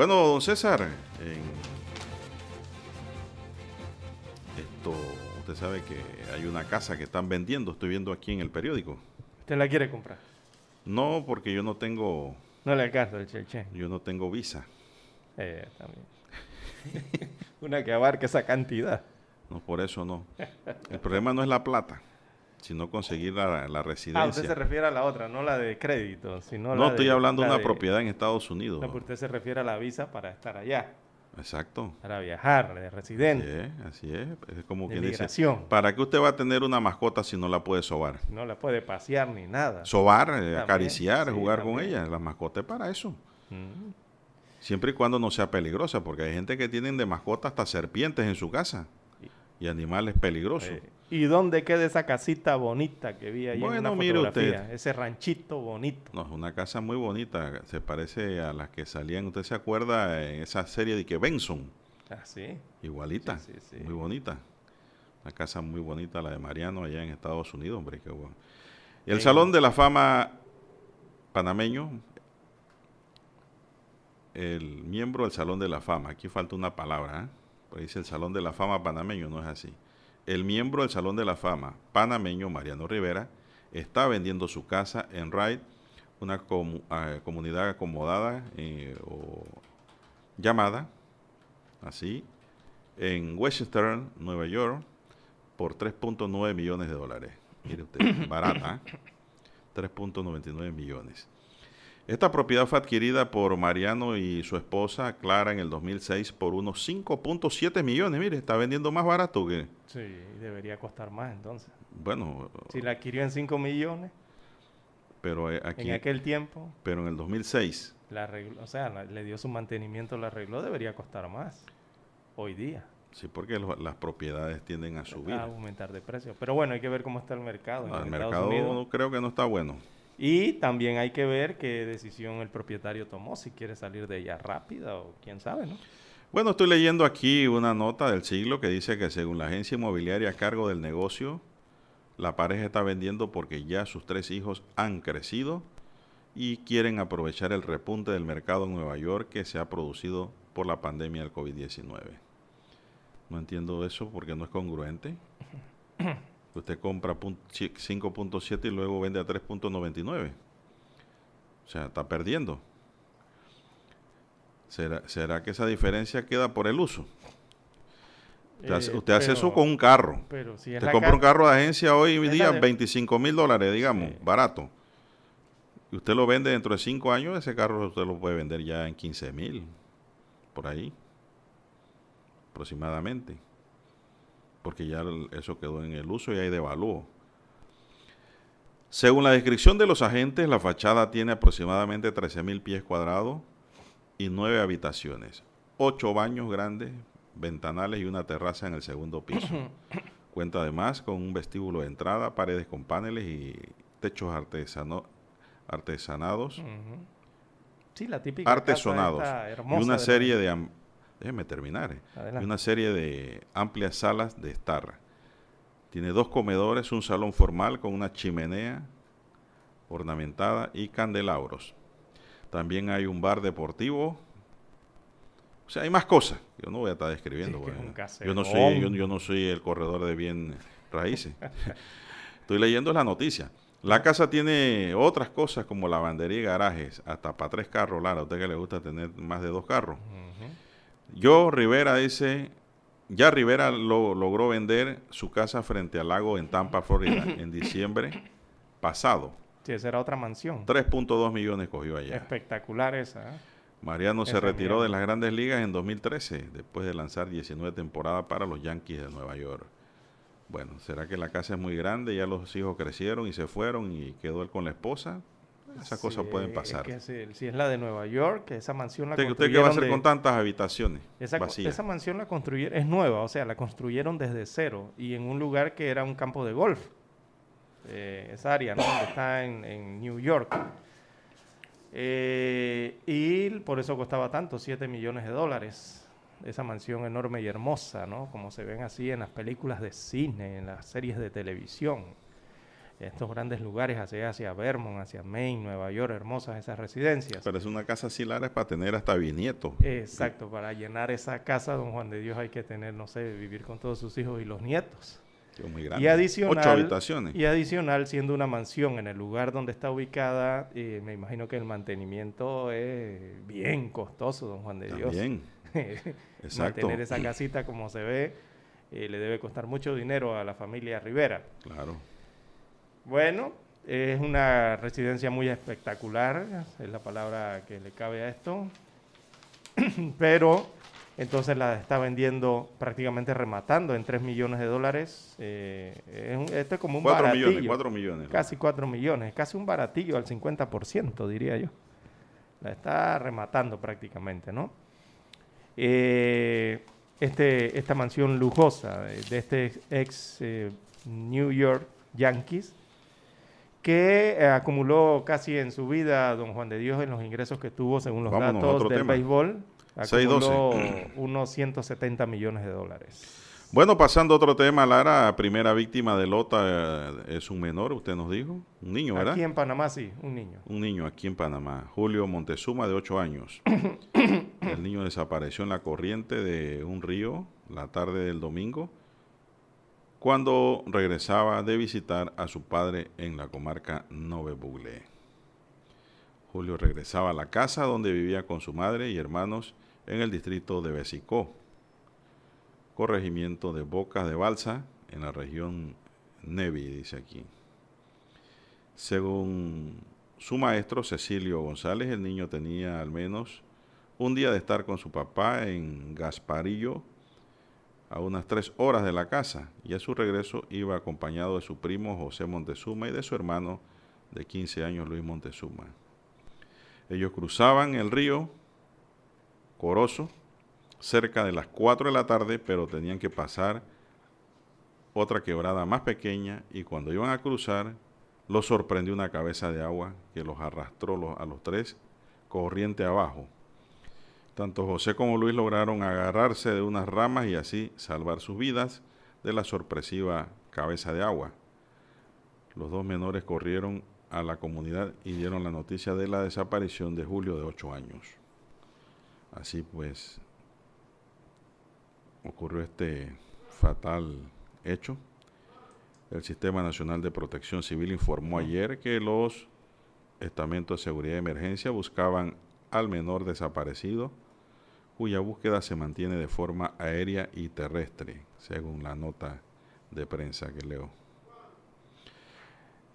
Speaker 4: Bueno, don César, en esto, usted sabe que hay una casa que están vendiendo, estoy viendo aquí en el periódico.
Speaker 1: ¿Usted la quiere comprar?
Speaker 4: No, porque yo no tengo,
Speaker 1: No le alcanza el cheche.
Speaker 4: yo no tengo visa.
Speaker 1: Eh, también. Una que abarque esa cantidad.
Speaker 4: No, por eso no. El problema no es la plata. Sino conseguir la, la
Speaker 1: Ah,
Speaker 4: residencia.
Speaker 1: usted se refiere a la otra, no la de crédito, sino
Speaker 4: no,
Speaker 1: la
Speaker 4: estoy
Speaker 1: de-
Speaker 4: hablando de una propiedad en Estados Unidos.
Speaker 1: No, usted se refiere a la visa para estar allá,
Speaker 4: Exacto.
Speaker 1: para viajar, de
Speaker 4: Así
Speaker 1: residente.
Speaker 4: es, así es. Es como quien dice. ¿para qué usted va a tener una mascota si no la puede sobar?
Speaker 1: No la puede pasear ni nada.
Speaker 4: Sobar, eh,
Speaker 1: También,
Speaker 4: acariciar,
Speaker 1: sí,
Speaker 4: jugar con ella. La mascota es para eso.
Speaker 1: Mm.
Speaker 4: Siempre y cuando no sea peligrosa, porque hay gente que tienen de mascota hasta serpientes en su casa y animales peligrosos.
Speaker 1: Eh, ¿Y dónde queda esa casita bonita que vi ahí en
Speaker 4: Bueno,
Speaker 1: una
Speaker 4: mire
Speaker 1: fotografía?
Speaker 4: usted.
Speaker 1: Ese ranchito bonito.
Speaker 4: No, es una casa muy bonita. Se parece a las que salían. ¿Usted se acuerda en esa serie de que Benson?
Speaker 1: Ah, sí.
Speaker 4: Igualita.
Speaker 1: Sí, sí, sí.
Speaker 4: Muy bonita. Una casa muy bonita, la de Mariano, allá en Estados Unidos, hombre, qué bueno. El
Speaker 1: En-
Speaker 4: Salón de la Fama panameño, el miembro del Salón de la Fama, aquí falta una palabra, ¿eh? Porque dice el Salón de la Fama panameño, no es así. El miembro del Salón de la Fama panameño, Mariano Rivera, está vendiendo su casa en Wright, una ah, comunidad acomodada eh, o llamada así, en Westchester, Nueva York, por 3.9 millones de dólares. Mire usted, barata, ¿eh? 3.99 millones. Esta propiedad fue adquirida por Mariano y su esposa Clara en el 2006 por unos 5.7 millones. Mire, está vendiendo más barato que,
Speaker 1: Sí, debería costar más entonces.
Speaker 4: bueno,
Speaker 1: Si la adquirió en 5 millones
Speaker 4: pero eh, aquí,
Speaker 1: en aquel tiempo,
Speaker 4: pero en el 2006,
Speaker 1: la arregló, o sea, la- le dio su mantenimiento, la arregló, debería costar más hoy día.
Speaker 4: sí, porque lo- las propiedades tienden a subir.
Speaker 1: A aumentar de precio. Pero bueno, hay que ver cómo está el mercado en
Speaker 4: El mercado
Speaker 1: Unidos.
Speaker 4: creo que no está bueno.
Speaker 1: Y también hay que ver qué decisión el propietario tomó, si quiere salir de ella rápida o quién sabe, ¿no?
Speaker 4: Bueno, estoy leyendo aquí una nota del siglo que dice que según la agencia inmobiliaria a cargo del negocio, la pareja está vendiendo porque ya sus tres hijos han crecido y quieren aprovechar el repunte del mercado en Nueva York que se ha producido por la pandemia del COVID-19. No entiendo eso porque no es congruente. Usted compra pun- chi- 5.7 y luego vende a 3.99. O sea, está perdiendo. ¿Será, será que esa diferencia queda por el uso? Usted, hace,
Speaker 1: Eh,
Speaker 4: hace eso con un carro.
Speaker 1: Pero si
Speaker 4: Usted compra un
Speaker 1: ca-
Speaker 4: carro de agencia hoy día
Speaker 1: de-
Speaker 4: 25 mil dólares, digamos,
Speaker 1: Sí.
Speaker 4: barato. Y usted lo vende dentro de 5 años, ese carro usted lo puede vender ya en 15 mil, por ahí, aproximadamente. Porque ya eso quedó en el uso y hay devalúo. Según la descripción de los agentes, la fachada tiene aproximadamente 13 mil pies cuadrados y 9 habitaciones, 8 baños grandes, ventanales y una terraza en el segundo piso. Cuenta además con un vestíbulo de entrada, paredes con paneles y techos artesano- artesanados.
Speaker 1: Sí, la típica casa
Speaker 4: artesonados y una serie de déjeme terminar eh,
Speaker 1: Adelante.
Speaker 4: una serie de amplias salas de estar. Tiene dos comedores, un salón formal con una chimenea ornamentada y candelabros. También hay un bar deportivo. O sea, hay más cosas. Yo no voy a estar describiendo.
Speaker 1: Sí, que es
Speaker 4: bueno.
Speaker 1: un
Speaker 4: yo, no soy, yo, yo no soy el corredor de bien raíces. Estoy leyendo la noticia. La casa tiene otras cosas como lavandería y garajes, hasta para tres carros, Lara. A usted que le gusta tener más de dos carros. Yo, Rivera dice, ya Rivera lo- logró vender su casa frente al lago en Tampa, Florida, en diciembre pasado.
Speaker 1: Sí, esa era otra mansión.
Speaker 4: 3.2 millones cogió allá.
Speaker 1: Espectacular esa. ¿eh?
Speaker 4: Mariano se retiró de las grandes ligas en 2013, después de lanzar 19 temporadas para los Yankees de Nueva York. Bueno, ¿será que la casa es muy grande? Ya los hijos crecieron y se fueron y quedó él con la esposa. Esas cosas pueden
Speaker 1: es
Speaker 4: pasar.
Speaker 1: que si, si es la de Nueva York, esa mansión la
Speaker 4: ¿Usted, usted qué va a hacer
Speaker 1: construyeron
Speaker 4: con tantas habitaciones
Speaker 1: Esa,
Speaker 4: vacías?
Speaker 1: esa mansión la construyeron, es nueva, o sea, la construyeron desde cero y en un lugar que era un campo de golf. Eh, esa área, ¿no? Donde está en, en New York. Eh, y por eso costaba tanto, 7 millones de dólares. Esa mansión enorme y hermosa, ¿no? Como se ven así en las películas de cine, en las series de televisión. Estos grandes lugares hacia, hacia Vermont, hacia Maine, Nueva York, hermosas esas residencias.
Speaker 4: Pero es una casa así larga para tener hasta bisnietos.
Speaker 1: Exacto, para llenar esa casa, don Juan de Dios, hay que tener, no sé, vivir con todos sus hijos y los nietos.
Speaker 4: es muy grande.
Speaker 1: Y adicional,
Speaker 4: Ocho habitaciones.
Speaker 1: y adicional, siendo una mansión en el lugar donde está ubicada, eh, me imagino que el mantenimiento es bien costoso, don Juan de Dios.
Speaker 4: También. Exacto.
Speaker 1: Mantener esa casita como se ve, eh, le debe costar mucho dinero a la familia Rivera.
Speaker 4: Claro.
Speaker 1: Bueno, es una residencia muy espectacular, es la palabra que le cabe a esto, pero entonces la está vendiendo prácticamente rematando en 3 millones de dólares. Eh, es un- esto es como un
Speaker 4: 4
Speaker 1: baratillo.
Speaker 4: millones, 4 millones.
Speaker 1: Casi 4 millones, casi un baratillo al 50%, diría yo. La está rematando prácticamente, ¿no? Eh, este, esta mansión lujosa de, de este ex eh, New York Yankees, que eh, acumuló casi en su vida, don Juan de Dios, en los ingresos que tuvo según los
Speaker 4: Vámonos
Speaker 1: datos del
Speaker 4: tema.
Speaker 1: béisbol,
Speaker 4: 6-12.
Speaker 1: acumuló unos 170 millones de dólares.
Speaker 4: Bueno, pasando a otro tema, Lara, primera víctima de Lota eh, es un menor, usted nos dijo, un niño, ¿verdad?
Speaker 1: Aquí en Panamá sí, un niño.
Speaker 4: Un niño aquí en Panamá, Julio Montezuma, de 8 años. El niño desapareció en la corriente de un río la tarde del domingo cuando regresaba de visitar a su padre en la comarca Nove. Julio regresaba a la casa donde vivía con su madre y hermanos en el distrito de Besicó, corregimiento de Bocas de Balsa, en la región Nevi, dice aquí. Según su maestro Cecilio González, el niño tenía al menos un día de estar con su papá en Gasparillo, a unas tres horas de la casa, y a su regreso iba acompañado de su primo José Montezuma y de su hermano de 15 años Luis Montezuma. Ellos cruzaban el río Corozo cerca de las 4 de la tarde, pero tenían que pasar otra quebrada más pequeña y cuando iban a cruzar los sorprendió una cabeza de agua que los arrastró a los tres corriente abajo. Tanto José como Luis lograron agarrarse de unas ramas y así salvar sus vidas de la sorpresiva cabeza de agua. Los dos menores corrieron a la comunidad y dieron la noticia de la desaparición de Julio de 8 años. Así pues, ocurrió este fatal hecho. El Sistema Nacional de Protección Civil informó ayer que los estamentos de seguridad de emergencia buscaban al menor desaparecido, cuya búsqueda se mantiene de forma aérea y terrestre, según la nota de prensa que leo.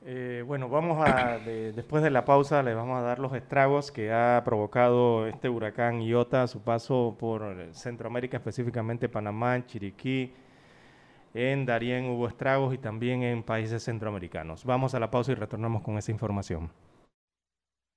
Speaker 1: Eh, bueno, vamos a, de- después de la pausa, les vamos a dar los estragos que ha provocado este huracán Iota a su paso por Centroamérica, específicamente Panamá, Chiriquí. En Darién hubo estragos y también en países centroamericanos. Vamos a la pausa y retornamos con esa información.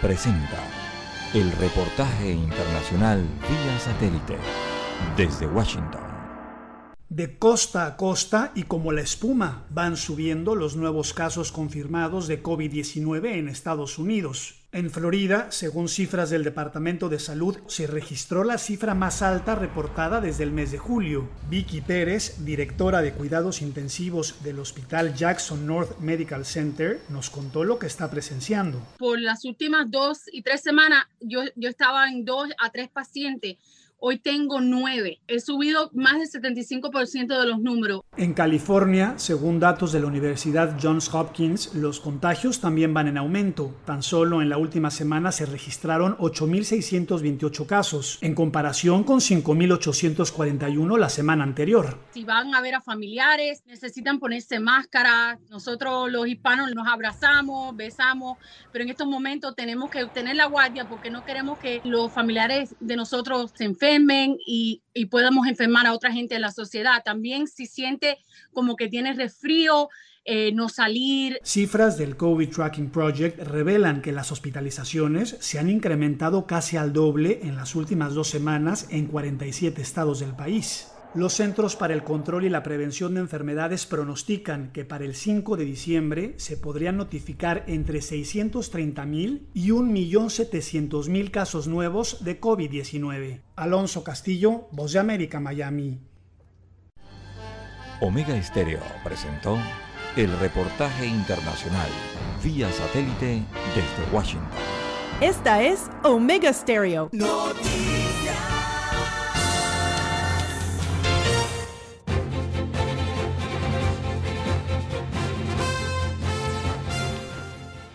Speaker 5: presenta el reportaje internacional vía satélite desde Washington.
Speaker 8: De costa a costa y como la espuma van subiendo los nuevos casos confirmados de COVID-19 en Estados Unidos. En Florida, según cifras del Departamento de Salud, se registró la cifra más alta reportada desde el mes de julio. Vicky Pérez, directora de cuidados intensivos del Hospital Jackson North Medical Center, nos contó lo que está presenciando.
Speaker 9: por las últimas dos y tres semanas yo, yo estaba en dos a tres pacientes. Hoy tengo nueve. He subido más del 75% de los números.
Speaker 8: En California, según datos de la Universidad Johns Hopkins, los contagios también van en aumento. Tan solo en la última semana se registraron 8.628 casos, en comparación con 5.841 la semana anterior.
Speaker 9: Si van a ver a familiares, necesitan ponerse máscara. Nosotros los hispanos nos abrazamos, besamos, pero en estos momentos tenemos que tener la guardia porque no queremos que los familiares de nosotros se enfermen y, y podamos enfermar a otra gente en la sociedad. También si siente como que tiene resfrío, eh, no salir,
Speaker 8: Cifras del COVID Tracking Project revelan que las hospitalizaciones se han incrementado casi al doble en las últimas dos semanas en 47 estados del país. Los Centros para el Control y la Prevención de Enfermedades pronostican que para el 5 de diciembre se podrían notificar entre 630.000 y 1.700.000 casos nuevos de COVID-19. Alonso Castillo, Voz de América, Miami.
Speaker 5: Omega Estéreo presentó el reportaje internacional, vía satélite desde Washington.
Speaker 10: Esta es Omega Stereo.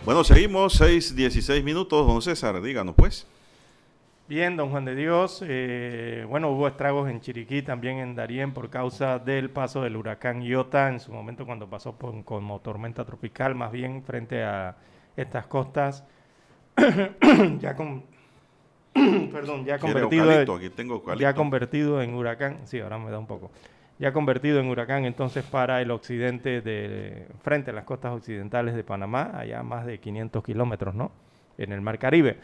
Speaker 4: Bueno, seguimos, 6, 16 minutos, don César, díganos pues.
Speaker 1: Bien, don Juan de Dios. eh, bueno, hubo estragos en Chiriquí, también en Darién, por causa del paso del huracán Iota en su momento cuando pasó por- como tormenta tropical, más bien frente a estas costas. ya con. perdón, ya
Speaker 4: ¿Quiere
Speaker 1: convertido,
Speaker 4: eucalipto?
Speaker 1: en-
Speaker 4: Aquí tengo
Speaker 1: ya convertido en huracán. Sí, ahora me da un poco. Ya convertido en huracán entonces para el occidente de frente a las costas occidentales de Panamá, allá más de 500 kilómetros, ¿no? En el Mar Caribe.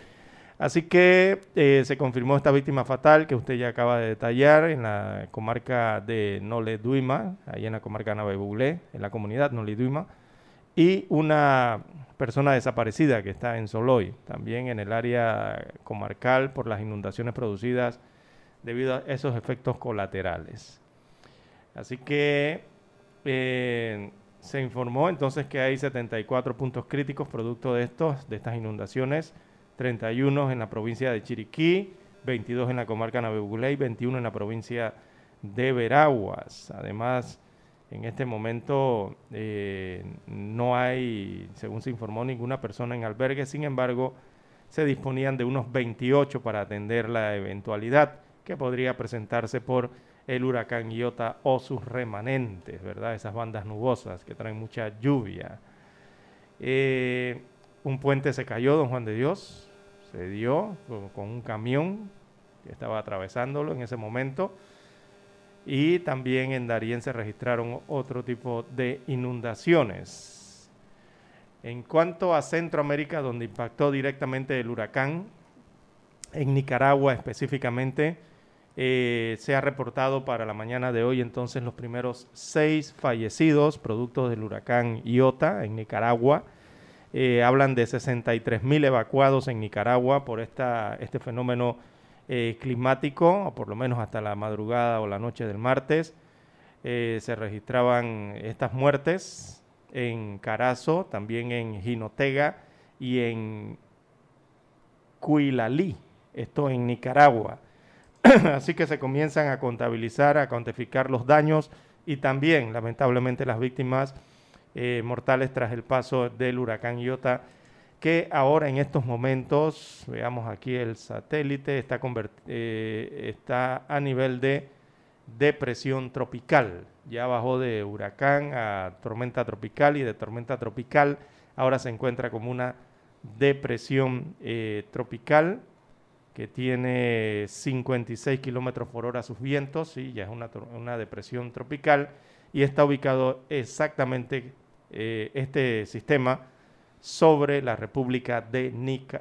Speaker 1: Así que eh, se confirmó esta víctima fatal que usted ya acaba de detallar en la comarca de Nole-Duima, ahí en la comarca Navebulé, en la comunidad Nole-Duima, y una persona desaparecida que está en Soloy, también en el área comarcal por las inundaciones producidas debido a esos efectos colaterales. Así que eh, se informó entonces que hay 74 puntos críticos producto de estos, de estas inundaciones, 31 en la provincia de Chiriquí, 22 en la comarca Navebulé y 21 en la provincia de Veraguas. Además, en este momento eh, no hay, según se informó, ninguna persona en albergue, sin embargo, se disponían de unos 28 para atender la eventualidad que podría presentarse por el huracán Iota o sus remanentes, ¿verdad? Esas bandas nubosas que traen mucha lluvia. Eh, un puente se cayó, don Juan de Dios, se dio con, con un camión que estaba atravesándolo en ese momento. Y también en Darién se registraron otro tipo de inundaciones. En cuanto a Centroamérica, donde impactó directamente el huracán, en Nicaragua específicamente, eh, se ha reportado para la mañana de hoy entonces los primeros seis fallecidos producto del huracán Iota en Nicaragua. Eh, hablan de 63 mil evacuados en Nicaragua por esta, este fenómeno eh, climático, o por lo menos hasta la madrugada o la noche del martes. Eh, se registraban estas muertes en Carazo, también en Jinotega y en Cuilalí, esto en Nicaragua. Así que se comienzan a contabilizar, a cuantificar los daños y también, lamentablemente, las víctimas eh, mortales tras el paso del huracán Iota, que ahora en estos momentos, veamos aquí el satélite, eh, está a nivel de depresión tropical. Ya bajó de huracán a tormenta tropical y de tormenta tropical ahora se encuentra como una depresión eh, tropical que tiene 56 kilómetros por hora sus vientos, sí, ya es una, una depresión tropical y está ubicado exactamente eh, este sistema sobre la República de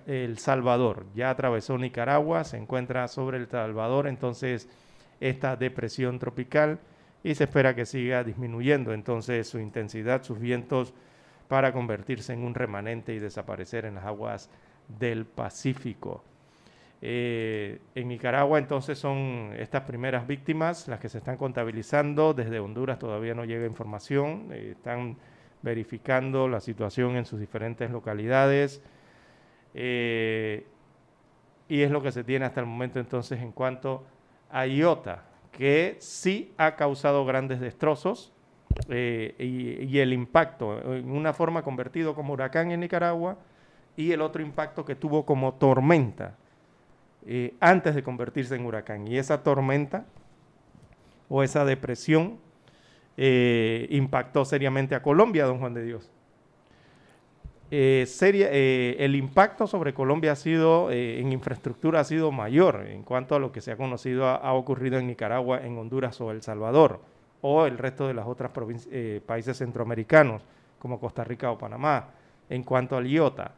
Speaker 1: El Salvador. Ya atravesó Nicaragua, se encuentra sobre El Salvador, entonces esta depresión tropical y se espera que siga disminuyendo entonces su intensidad, sus vientos para convertirse en un remanente y desaparecer en las aguas del Pacífico. Eh, en Nicaragua entonces son estas primeras víctimas las que se están contabilizando. Desde Honduras todavía no llega información. eh, están verificando la situación en sus diferentes localidades. eh, y es lo que se tiene hasta el momento entonces en cuanto a Iota, que sí ha causado grandes destrozos y el impacto en una forma convertido como huracán en Nicaragua y el otro impacto que tuvo como tormenta eh, antes de convertirse en huracán. Y esa tormenta o esa depresión eh, impactó seriamente a Colombia, don Juan de Dios. Eh, seria- eh, el impacto sobre Colombia ha sido, eh, en infraestructura ha sido mayor en cuanto a lo que se ha conocido, ha, ha ocurrido en Nicaragua, en Honduras o El Salvador, o el resto de los otros países centroamericanos, como Costa Rica o Panamá, en cuanto al IOTA.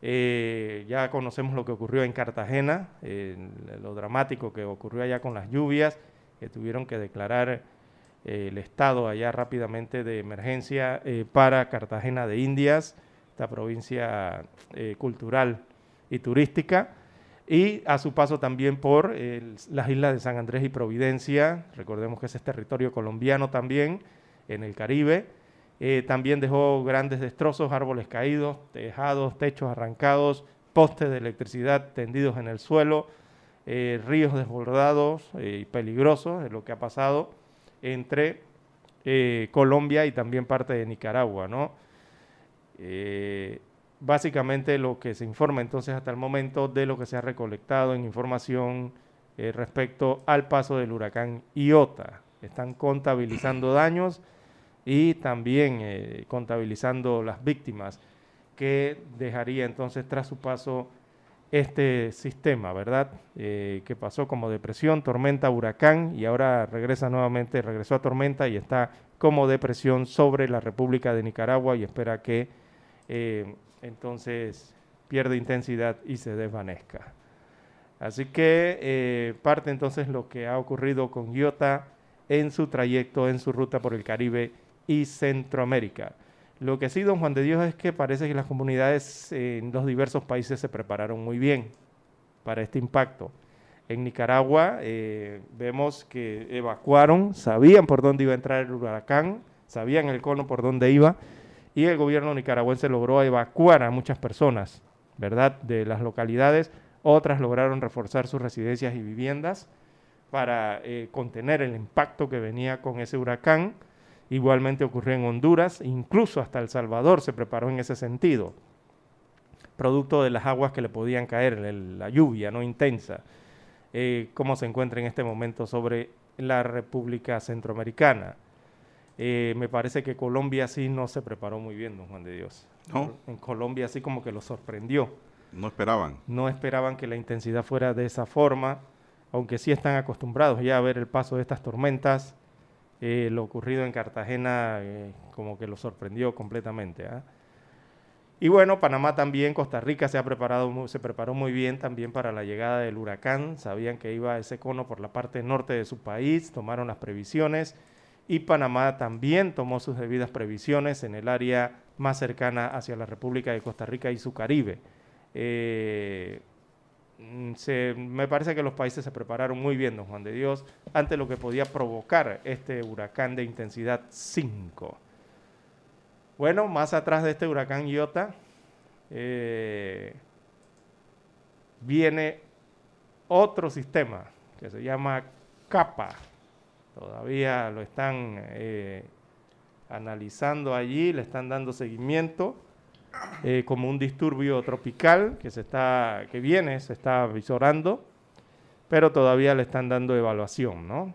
Speaker 1: Eh, ya conocemos lo que ocurrió en Cartagena, lo dramático que ocurrió allá con las lluvias, que tuvieron que declarar eh, el estado allá rápidamente de emergencia eh, para Cartagena de Indias, esta provincia cultural y turística, y a su paso también por las islas de San Andrés y Providencia, recordemos que ese es territorio colombiano también, en el Caribe, Eh, también dejó grandes destrozos, árboles caídos, tejados, techos arrancados, postes de electricidad tendidos en el suelo, eh, ríos desbordados y peligrosos, es lo que ha pasado entre Colombia y también parte de Nicaragua, ¿no? básicamente lo que se informa entonces hasta el momento de lo que se ha recolectado en información respecto al paso del huracán Iota. Están contabilizando daños y también eh, contabilizando las víctimas que dejaría entonces tras su paso este sistema, ¿verdad? Eh, que pasó como depresión, tormenta, huracán y ahora regresa nuevamente, regresó a tormenta y está como depresión sobre la República de Nicaragua y espera que eh, entonces pierda intensidad y se desvanezca. Así que parte entonces lo que ha ocurrido con Iota en su trayecto, en su ruta por el Caribe y Centroamérica. Lo que sí, don Juan de Dios, es que parece que las comunidades en los diversos países se prepararon muy bien para este impacto. En Nicaragua eh, vemos que evacuaron, sabían por dónde iba a entrar el huracán, sabían el cono por dónde iba, y el gobierno nicaragüense logró evacuar a muchas personas, ¿verdad?, de las localidades. Otras lograron reforzar sus residencias y viviendas para eh, contener el impacto que venía con ese huracán. Igualmente ocurrió en Honduras, incluso hasta El Salvador se preparó en ese sentido, producto de las aguas que le podían caer, la lluvia no intensa, eh, como se encuentra en este momento sobre la República Centroamericana. Eh, me parece que Colombia sí no se preparó muy bien, don Juan de Dios.
Speaker 4: ¿No?
Speaker 1: En Colombia sí como que lo sorprendió.
Speaker 4: No esperaban.
Speaker 1: No esperaban que la intensidad fuera de esa forma, aunque sí están acostumbrados ya a ver el paso de estas tormentas eh, lo ocurrido en Cartagena eh, como que lo sorprendió completamente. ¿ah? Y bueno, Panamá también, Costa Rica se ha preparado, se preparó muy bien también para la llegada del huracán. Sabían que iba ese cono por la parte norte de su país, tomaron las previsiones y Panamá también tomó sus debidas previsiones en el área más cercana hacia la República de Costa Rica y su Caribe. Eh, Mm, me parece que los países se prepararon muy bien, don Juan de Dios, ante lo que podía provocar este huracán de intensidad 5. Bueno, más atrás de este huracán Iota eh, viene otro sistema que se llama CAPA. Todavía lo están eh, analizando allí, le están dando seguimiento eh, como un disturbio tropical que, se está, que viene, se está visorando, pero todavía le están dando evaluación, ¿no?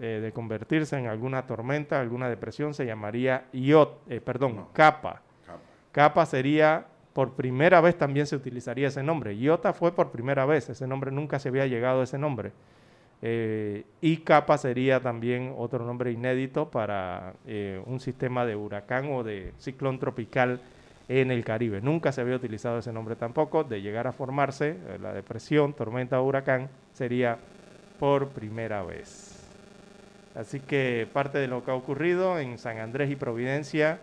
Speaker 1: Eh, de convertirse en alguna tormenta, alguna depresión, se llamaría IOT, eh, perdón, capa. capa. sería, por primera vez también se utilizaría ese nombre. Iota fue por primera vez, ese nombre nunca se había llegado a ese nombre. y capa sería también otro nombre inédito para un sistema de huracán o de ciclón tropical en el Caribe. Nunca se había utilizado ese nombre tampoco. De llegar a formarse, eh, la depresión, tormenta o huracán, sería por primera vez. Así que parte de lo que ha ocurrido en San Andrés y Providencia,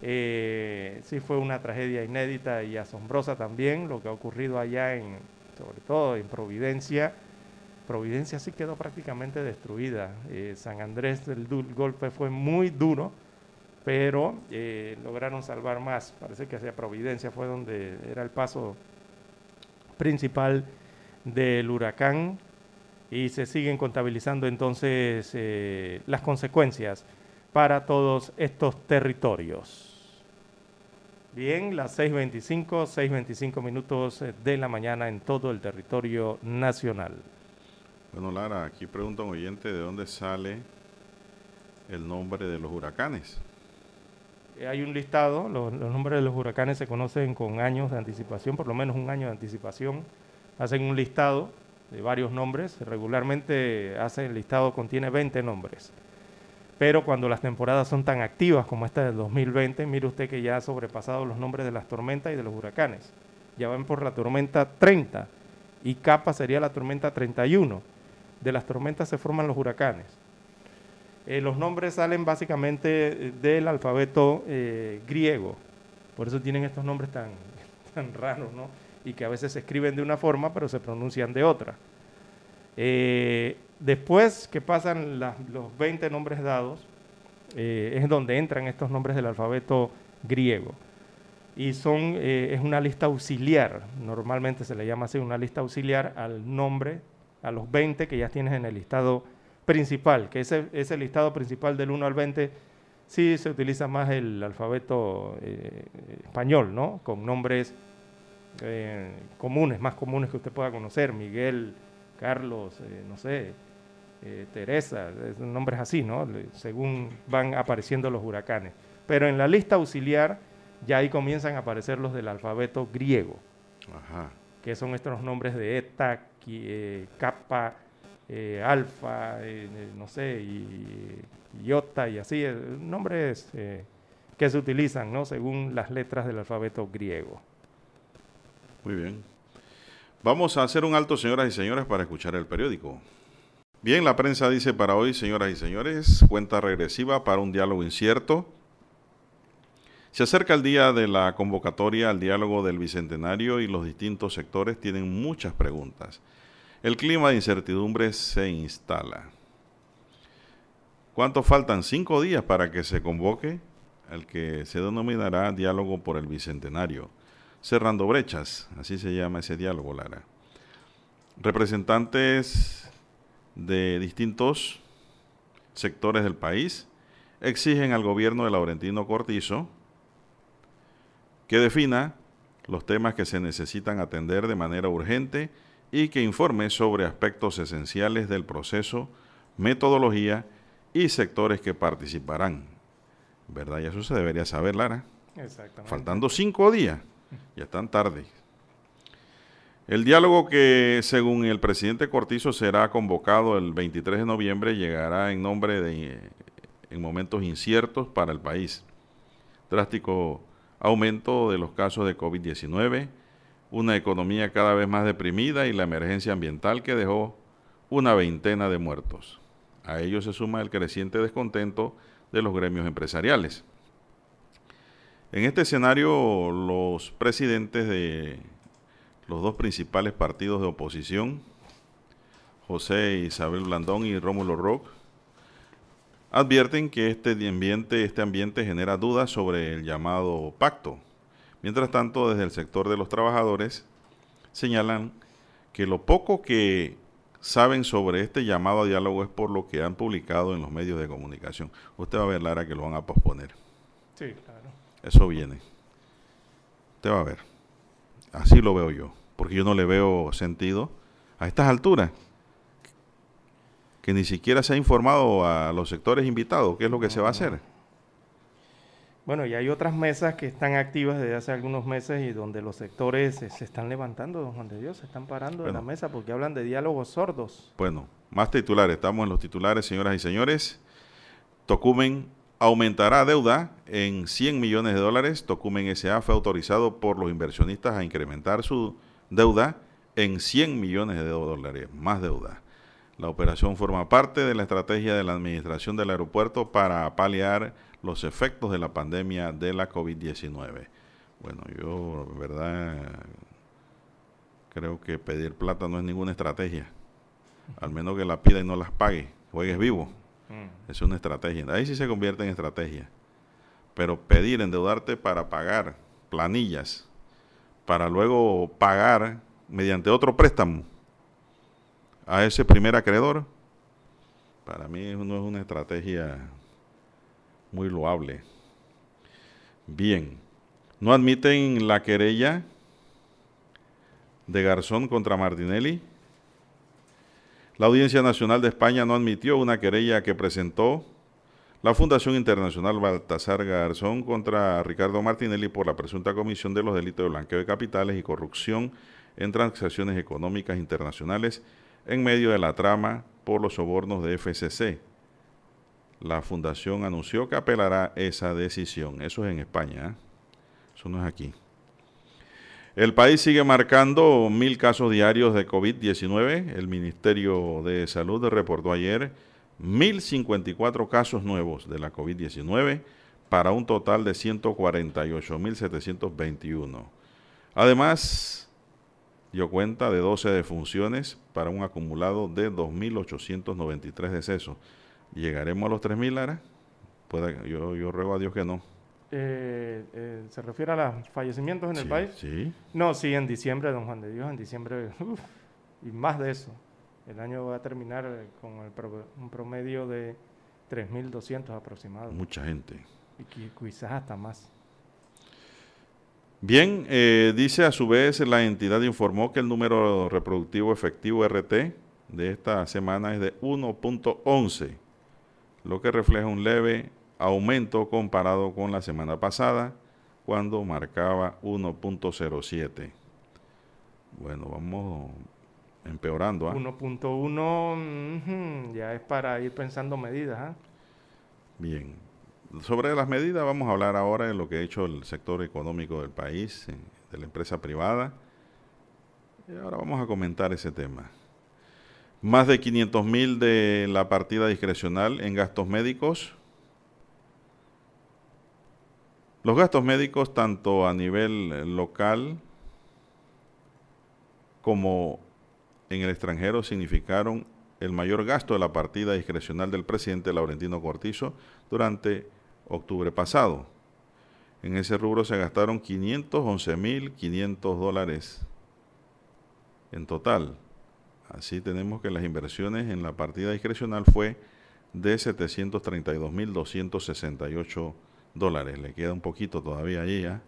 Speaker 1: eh, sí fue una tragedia inédita y asombrosa también, lo que ha ocurrido allá en, sobre todo en Providencia. Providencia sí quedó prácticamente destruida. Eh, San Andrés, el golpe fue muy duro pero eh, lograron salvar más. Parece que hacia Providencia fue donde era el paso principal del huracán y se siguen contabilizando entonces eh, las consecuencias para todos estos territorios. Bien, las 6.25, 6.25 minutos de la mañana en todo el territorio nacional.
Speaker 4: Bueno, Lara, aquí pregunta un oyente de dónde sale el nombre de los huracanes.
Speaker 1: Eh, hay un listado, los, nombres de los huracanes se conocen con años de anticipación, por lo menos un año de anticipación. Hacen un listado de varios nombres, regularmente hacen el listado contiene 20 nombres. Pero cuando las temporadas son tan activas como esta del 2020, mire usted que ya ha sobrepasado los nombres de las tormentas y de los huracanes. Ya van por la tormenta 30 y capa sería la tormenta 31. De las tormentas se forman los huracanes. Eh, los nombres salen básicamente eh, del alfabeto eh, griego, por eso tienen estos nombres tan, tan raros, ¿no? Y que a veces se escriben de una forma, pero se pronuncian de otra. después que pasan los 20 nombres dados, eh, es donde entran estos nombres del alfabeto griego. Y son, eh, es una lista auxiliar, normalmente se le llama así una lista auxiliar al nombre, a los 20 que ya tienes en el listado principal, que ese, ese listado principal del 1 al 20 sí se utiliza más el alfabeto eh, español, ¿no? Con nombres eh, comunes, más comunes que usted pueda conocer, Miguel, Carlos, eh, no sé, Teresa, nombres así, ¿no? Según van apareciendo los huracanes. Pero en la lista auxiliar ya ahí comienzan a aparecer los del alfabeto griego, que son estos nombres de eta, kappa, alfa, no sé, y iota y así, eh, nombres eh, que se utilizan, ¿no? Según las letras del alfabeto griego.
Speaker 4: Muy bien. Vamos a hacer un alto, señoras y señores, para escuchar el periódico. Bien, la prensa dice para hoy, señoras y señores, cuenta regresiva para un diálogo incierto. Se acerca el día de la convocatoria al diálogo del Bicentenario y los distintos sectores tienen muchas preguntas. El clima de incertidumbre se instala. ¿Cuánto faltan? Cinco días para que se convoque al que se denominará diálogo por el Bicentenario. Cerrando brechas, así se llama ese diálogo, Lara. Representantes de distintos sectores del país exigen al gobierno de Laurentino Cortizo que defina los temas que se necesitan atender de manera urgente y que informe sobre aspectos esenciales del proceso, metodología y sectores que participarán. ¿Verdad? Y eso se debería saber, Lara. Exactamente. Faltando cinco días. Ya están tarde. El diálogo que, según el presidente Cortizo, será convocado el 23 de noviembre, llegará en nombre de en momentos inciertos para el país. Drástico aumento de los casos de COVID-19, una economía cada vez más deprimida y la emergencia ambiental que dejó una veintena de muertos. A ello se suma el creciente descontento de los gremios empresariales. En este escenario, los presidentes de los dos principales partidos de oposición, José Isabel Blandón y Rómulo Rock, advierten que este ambiente, este ambiente genera dudas sobre el llamado pacto. Mientras tanto, desde el sector de los trabajadores señalan que lo poco que saben sobre este llamado a diálogo es por lo que han publicado en los medios de comunicación. Usted va a ver, Lara, que lo van a posponer.
Speaker 1: Sí.
Speaker 4: Eso viene. Usted va a ver. Así lo veo yo. Porque yo no le veo sentido a estas alturas que ni siquiera se ha informado a los sectores invitados qué es lo que se va a hacer.
Speaker 1: Bueno, y hay otras mesas que están activas desde hace algunos meses y donde los sectores se, están levantando, don Juan de Dios, se están parando de la mesa porque hablan de diálogos sordos.
Speaker 4: Bueno, más titulares, estamos en los titulares, señoras y señores. Tocumen aumentará deuda en 100 millones de dólares. Tocumen SA fue autorizado por los inversionistas a incrementar su deuda en 100 millones de dólares, más deuda. La operación forma parte de la estrategia de la administración del aeropuerto para paliar los efectos de la pandemia de la COVID-19. Bueno, yo, verdad, creo que pedir plata no es ninguna estrategia. Al menos que la pida y no las pague, juegues vivo. Mm. Es una estrategia. Ahí sí se convierte en estrategia. Pero pedir, endeudarte para pagar planillas, para luego pagar mediante otro préstamo a ese primer acreedor, para mí no es una estrategia muy loable. Bien, no admiten la querella de Garzón contra Martinelli. La Audiencia Nacional de España no admitió una querella que presentó la Fundación Internacional Baltasar Garzón contra Ricardo Martinelli por la presunta comisión de los delitos de blanqueo de capitales y corrupción en transacciones económicas internacionales en medio de la trama por los sobornos de FCC la fundación anunció que apelará esa decisión. Eso es en España, ¿eh? eso no es aquí. El país sigue marcando mil casos diarios de COVID-19. El Ministerio de Salud reportó ayer 1.054 casos nuevos de la COVID-19 para un total de 148.721. Además, dio cuenta de 12 defunciones para un acumulado de 2.893 decesos. ¿Llegaremos a los 3.000, Lara? Pueda, yo, yo ruego a Dios que no.
Speaker 1: Eh, eh, ¿Se refiere a los fallecimientos en el país?
Speaker 4: Sí.
Speaker 1: No, sí, en diciembre, don Juan de Dios, en diciembre, uf, y más de eso. El año va a terminar con el pro- un promedio de 3.200 aproximados.
Speaker 4: Mucha gente.
Speaker 1: Y qui- quizás hasta más.
Speaker 4: Bien, eh, dice a su vez la entidad informó que el número reproductivo efectivo RT de esta semana es de 1.11, lo que refleja un leve aumento comparado con la semana pasada, cuando marcaba 1.07. Bueno, vamos empeorando. ¿ah?
Speaker 1: 1.1 ujú, ya es para ir pensando medidas. ¿ah?
Speaker 4: Bien. Sobre las medidas vamos a hablar ahora de lo que ha hecho el sector económico del país, eh, de la empresa privada. Y ahora vamos a comentar ese tema. Más de 500 mil de la partida discrecional en gastos médicos. Los gastos médicos, tanto a nivel eh, local como en el extranjero, significaron el mayor gasto de la partida discrecional del presidente Laurentino Cortizo durante octubre pasado. En ese rubro se gastaron 511.500 dólares en total. Así tenemos que las inversiones en la partida discrecional fue de 732.268 dólares. Le queda un poquito todavía ahí ¿ah?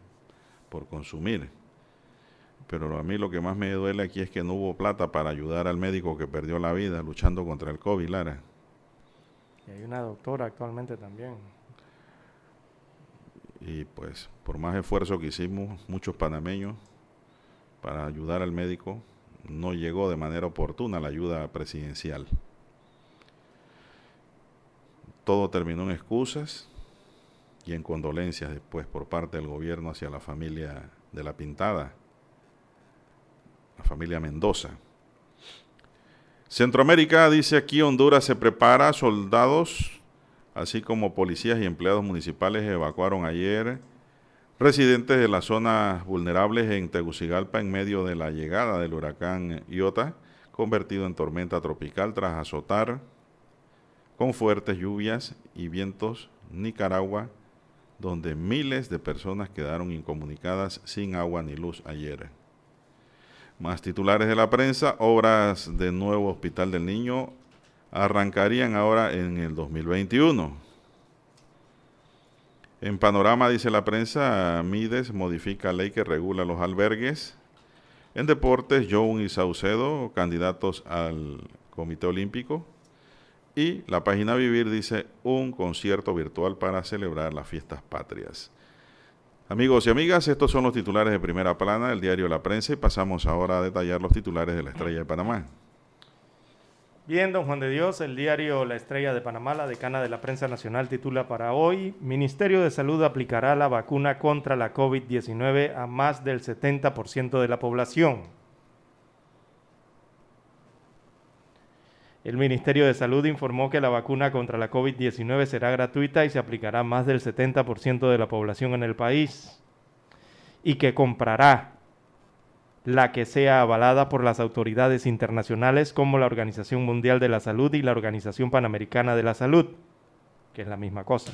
Speaker 4: por consumir. Pero a mí lo que más me duele aquí es que no hubo plata para ayudar al médico que perdió la vida luchando contra el COVID, Lara.
Speaker 1: Y hay una doctora actualmente también.
Speaker 4: Y pues por más esfuerzo que hicimos muchos panameños para ayudar al médico, no llegó de manera oportuna la ayuda presidencial. Todo terminó en excusas y en condolencias después por parte del gobierno hacia la familia de la Pintada, la familia Mendoza. Centroamérica dice aquí Honduras se prepara, soldados, así como policías y empleados municipales evacuaron ayer residentes de las zonas vulnerables en Tegucigalpa en medio de la llegada del huracán Iota, convertido en tormenta tropical tras azotar con fuertes lluvias y vientos Nicaragua, donde miles de personas quedaron incomunicadas sin agua ni luz ayer. Más titulares de la prensa, obras del nuevo Hospital del Niño arrancarían ahora en el 2021. En panorama, dice la prensa, Mides modifica ley que regula los albergues. En deportes, Joan y Saucedo, candidatos al Comité Olímpico. Y la página Vivir dice un concierto virtual para celebrar las fiestas patrias. Amigos y amigas, estos son los titulares de primera plana del diario La Prensa y pasamos ahora a detallar los titulares de la Estrella de Panamá.
Speaker 1: Bien, don Juan de Dios, el diario La Estrella de Panamá, la decana de la prensa nacional, titula para hoy, Ministerio de Salud aplicará la vacuna contra la COVID-19 a más del 70% de la población. El Ministerio de Salud informó que la vacuna contra la COVID-19 será gratuita y se aplicará a más del 70% de la población en el país y que comprará la que sea avalada por las autoridades internacionales como la Organización Mundial de la Salud y la Organización Panamericana de la Salud, que es la misma cosa.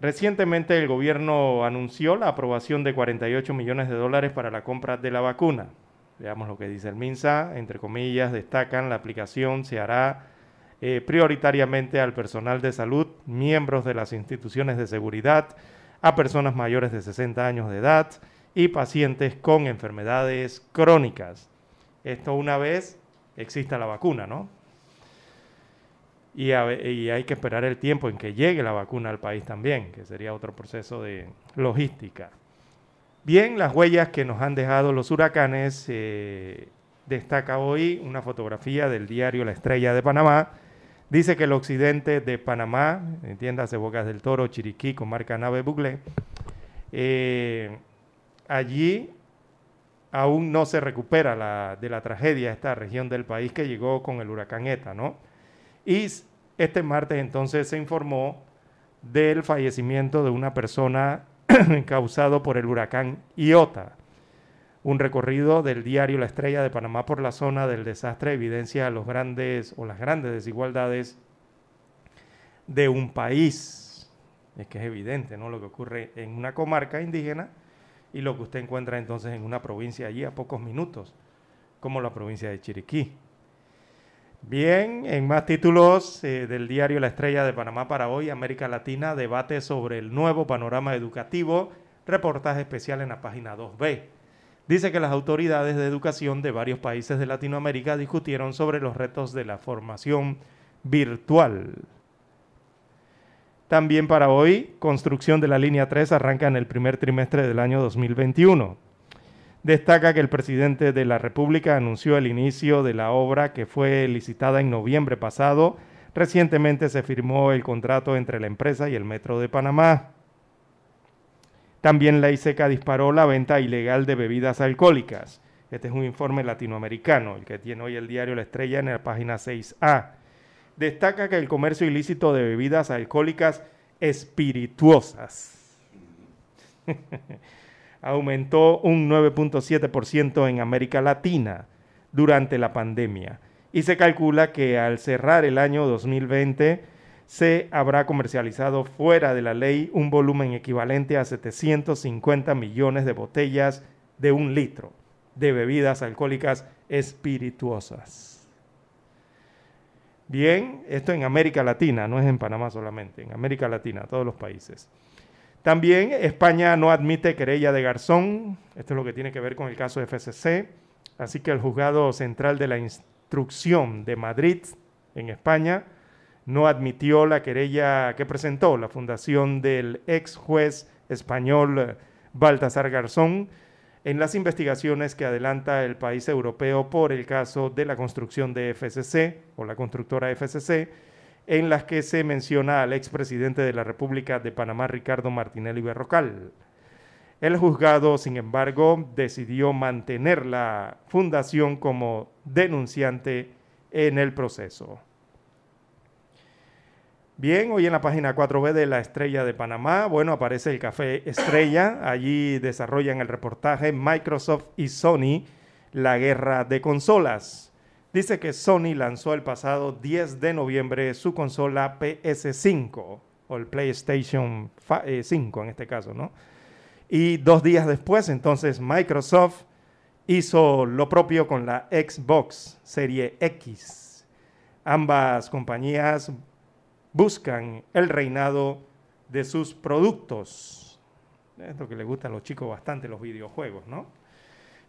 Speaker 1: Recientemente el gobierno anunció la aprobación de 48 millones de dólares para la compra de la vacuna. Veamos lo que dice el MINSA. Entre comillas, destacan la aplicación se hará eh, prioritariamente al personal de salud, miembros de las instituciones de seguridad, a personas mayores de 60 años de edad y pacientes con enfermedades crónicas. Esto una vez exista la vacuna, ¿no? Y, hay que esperar el tiempo en que llegue la vacuna al país también, que sería otro proceso de logística. Bien, las huellas que nos han dejado los huracanes, eh, destaca hoy una fotografía del diario La Estrella de Panamá. Dice que el occidente de Panamá, entiéndase Bocas del Toro, Chiriquí, comarca Nave Buglé, eh, allí aún no se recupera de la tragedia esta región del país que llegó con el huracán ETA, ¿no? Y este martes entonces se informó del fallecimiento de una persona causado por el huracán Iota. Un recorrido del diario La Estrella de Panamá por la zona del desastre evidencia los grandes o las grandes desigualdades de un país. Es que es evidente, ¿no? Lo que ocurre en una comarca indígena y lo que usted encuentra entonces en una provincia allí a pocos minutos, como la provincia de Chiriquí. Bien, en más títulos eh, del diario La Estrella de Panamá para hoy, América Latina debate sobre el nuevo panorama educativo, reportaje especial en la página 2B. Dice que las autoridades de educación de varios países de Latinoamérica discutieron sobre los retos de la formación virtual. También para hoy, construcción de la línea 3 arranca en el primer trimestre del año 2021. Destaca que el presidente de la República anunció el inicio de la obra que fue licitada en noviembre pasado. Recientemente se firmó el contrato entre la empresa y el Metro de Panamá. También la ISECA disparó la venta ilegal de bebidas alcohólicas. Este es un informe latinoamericano, el que tiene hoy el diario La Estrella en la página 6A destaca que el comercio ilícito de bebidas alcohólicas espirituosas aumentó un 9.7% en América Latina durante la pandemia y se calcula que al cerrar el año 2020 se habrá comercializado fuera de la ley un volumen equivalente a 750 millones de botellas de un litro de bebidas alcohólicas espirituosas. Bien, esto en América Latina, no es en Panamá solamente, en América Latina, todos los países. También España no admite querella de Garzón, esto es lo que tiene que ver con el caso de así que el juzgado central de la instrucción de Madrid, en España, no admitió la querella que presentó la fundación del ex juez español Baltasar Garzón, en las investigaciones que adelanta el país europeo por el caso de la construcción de FCC o la constructora FCC, en las que se menciona al expresidente de la República de Panamá, Ricardo Martinelli Berrocal. El juzgado, sin embargo, decidió mantener la fundación como denunciante en el proceso. Bien, hoy en la página 4B de la Estrella de Panamá, bueno, aparece el café Estrella. Allí desarrollan el reportaje Microsoft y Sony, la guerra de consolas. Dice que Sony lanzó el pasado 10 de noviembre su consola PS5, o el PlayStation 5 eh, en este caso, ¿no? Y dos días después, entonces, Microsoft hizo lo propio con la Xbox Serie X. Ambas compañías buscan el reinado de sus productos. Esto que le gustan a los chicos bastante, los videojuegos, ¿no?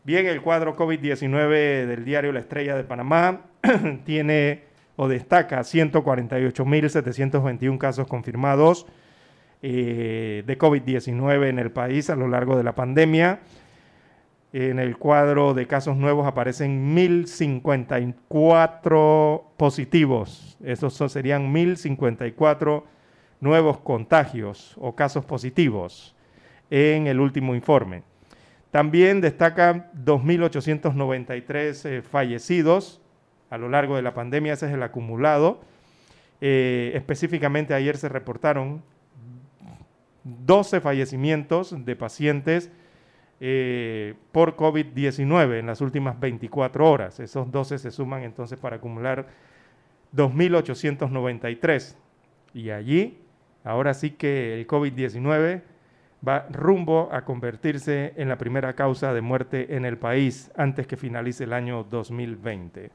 Speaker 1: Bien, el cuadro COVID-19 del diario La Estrella de Panamá tiene o destaca 148.721 casos confirmados eh, de COVID-19 en el país a lo largo de la pandemia. En el cuadro de casos nuevos aparecen 1.054 positivos. Esos serían 1.054 nuevos contagios o casos positivos en el último informe. También destacan 2.893 eh, fallecidos a lo largo de la pandemia, ese es el acumulado. Eh, específicamente ayer se reportaron 12 fallecimientos de pacientes eh, por COVID-19 en las últimas 24 horas. Esos 12 se suman entonces para acumular 2.893. Y allí, ahora sí que el COVID-19 va rumbo a convertirse en la primera causa de muerte en el país antes que finalice el año 2020.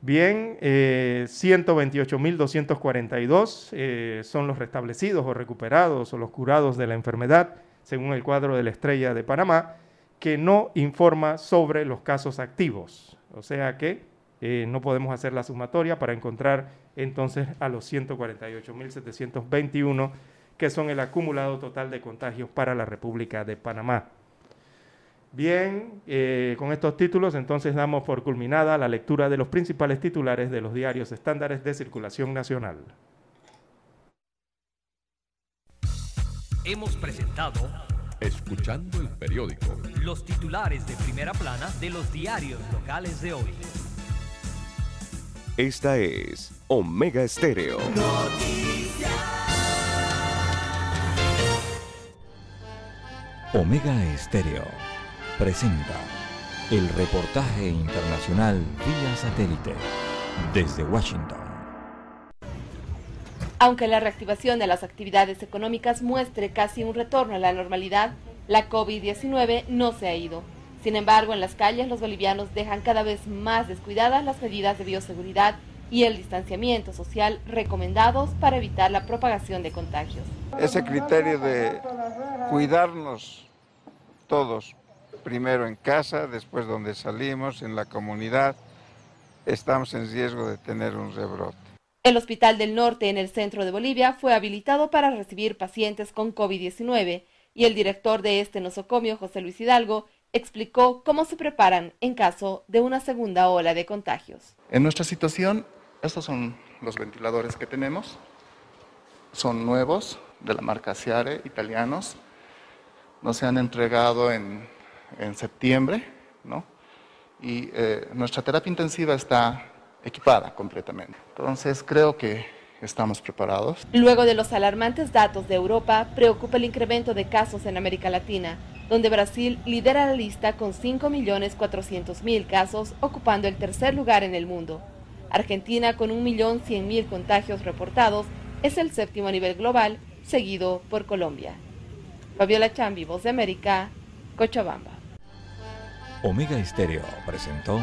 Speaker 1: Bien, eh, 128.242 eh, son los restablecidos o recuperados o los curados de la enfermedad según el cuadro de la estrella de Panamá, que no informa sobre los casos activos. O sea que eh, no podemos hacer la sumatoria para encontrar entonces a los 148.721 que son el acumulado total de contagios para la República de Panamá. Bien, eh, con estos títulos entonces damos por culminada la lectura de los principales titulares de los diarios estándares de circulación nacional.
Speaker 11: Hemos presentado
Speaker 12: Escuchando el periódico.
Speaker 11: Los titulares de primera plana de los diarios locales de hoy.
Speaker 2: Esta es Omega Estéreo.
Speaker 5: Omega Estéreo presenta el reportaje internacional vía satélite desde Washington.
Speaker 13: Aunque la reactivación de las actividades económicas muestre casi un retorno a la normalidad, la COVID-19 no se ha ido. Sin embargo, en las calles los bolivianos dejan cada vez más descuidadas las medidas de bioseguridad y el distanciamiento social recomendados para evitar la propagación de contagios.
Speaker 14: Ese criterio de cuidarnos todos, primero en casa, después donde salimos, en la comunidad, estamos en riesgo de tener un rebrote.
Speaker 13: El Hospital del Norte en el centro de Bolivia fue habilitado para recibir pacientes con COVID-19 y el director de este nosocomio, José Luis Hidalgo, explicó cómo se preparan en caso de una segunda ola de contagios.
Speaker 15: En nuestra situación, estos son los ventiladores que tenemos. Son nuevos, de la marca Ciare, italianos. Nos han entregado en, en septiembre, ¿no? Y eh, nuestra terapia intensiva está equipada completamente. Entonces, creo que estamos preparados.
Speaker 13: Luego de los alarmantes datos de Europa, preocupa el incremento de casos en América Latina, donde Brasil lidera la lista con 5.400.000 casos, ocupando el tercer lugar en el mundo. Argentina, con 1.100.000 contagios reportados, es el séptimo nivel global, seguido por Colombia. Fabiola Chambi, Voz de América, Cochabamba.
Speaker 5: Omega Estéreo presentó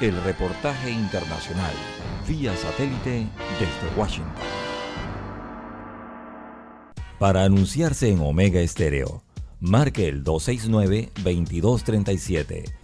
Speaker 5: el reportaje internacional vía satélite desde Washington. Para anunciarse en Omega Estéreo, marque el 269-2237.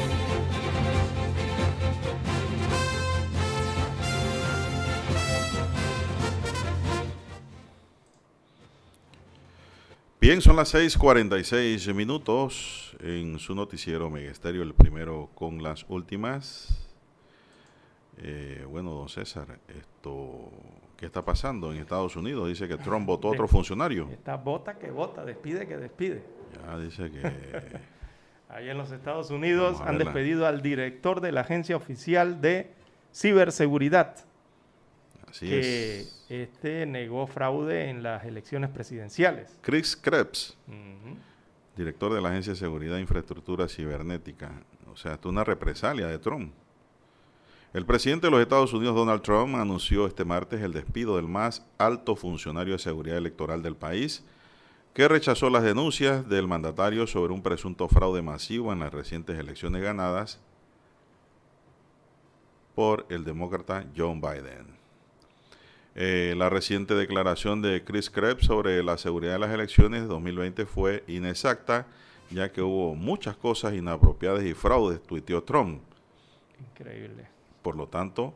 Speaker 4: Bien, son las 6:46 minutos en su noticiero Megesterio, el primero con las últimas. Eh, bueno, don César, esto, ¿qué está pasando en Estados Unidos? Dice que Trump votó a otro funcionario.
Speaker 1: Está vota que vota, despide que despide.
Speaker 4: Ya dice que...
Speaker 1: Ahí en los Estados Unidos han despedido al director de la Agencia Oficial de Ciberseguridad,
Speaker 4: Así
Speaker 1: que
Speaker 4: es.
Speaker 1: Este negó fraude en las elecciones presidenciales.
Speaker 4: Chris Krebs, director de la Agencia de Seguridad e Infraestructura Cibernética. O sea, esto es una represalia de Trump. El presidente de los Estados Unidos, Donald Trump, anunció este martes el despido del más alto funcionario de seguridad electoral del país, que rechazó las denuncias del mandatario sobre un presunto fraude masivo en las recientes elecciones ganadas por el demócrata John Biden. Eh, la reciente declaración de Chris Krebs sobre la seguridad de las elecciones de 2020 fue inexacta, ya que hubo muchas cosas inapropiadas y fraudes, tuiteó Trump.
Speaker 1: Increíble.
Speaker 4: Por lo tanto,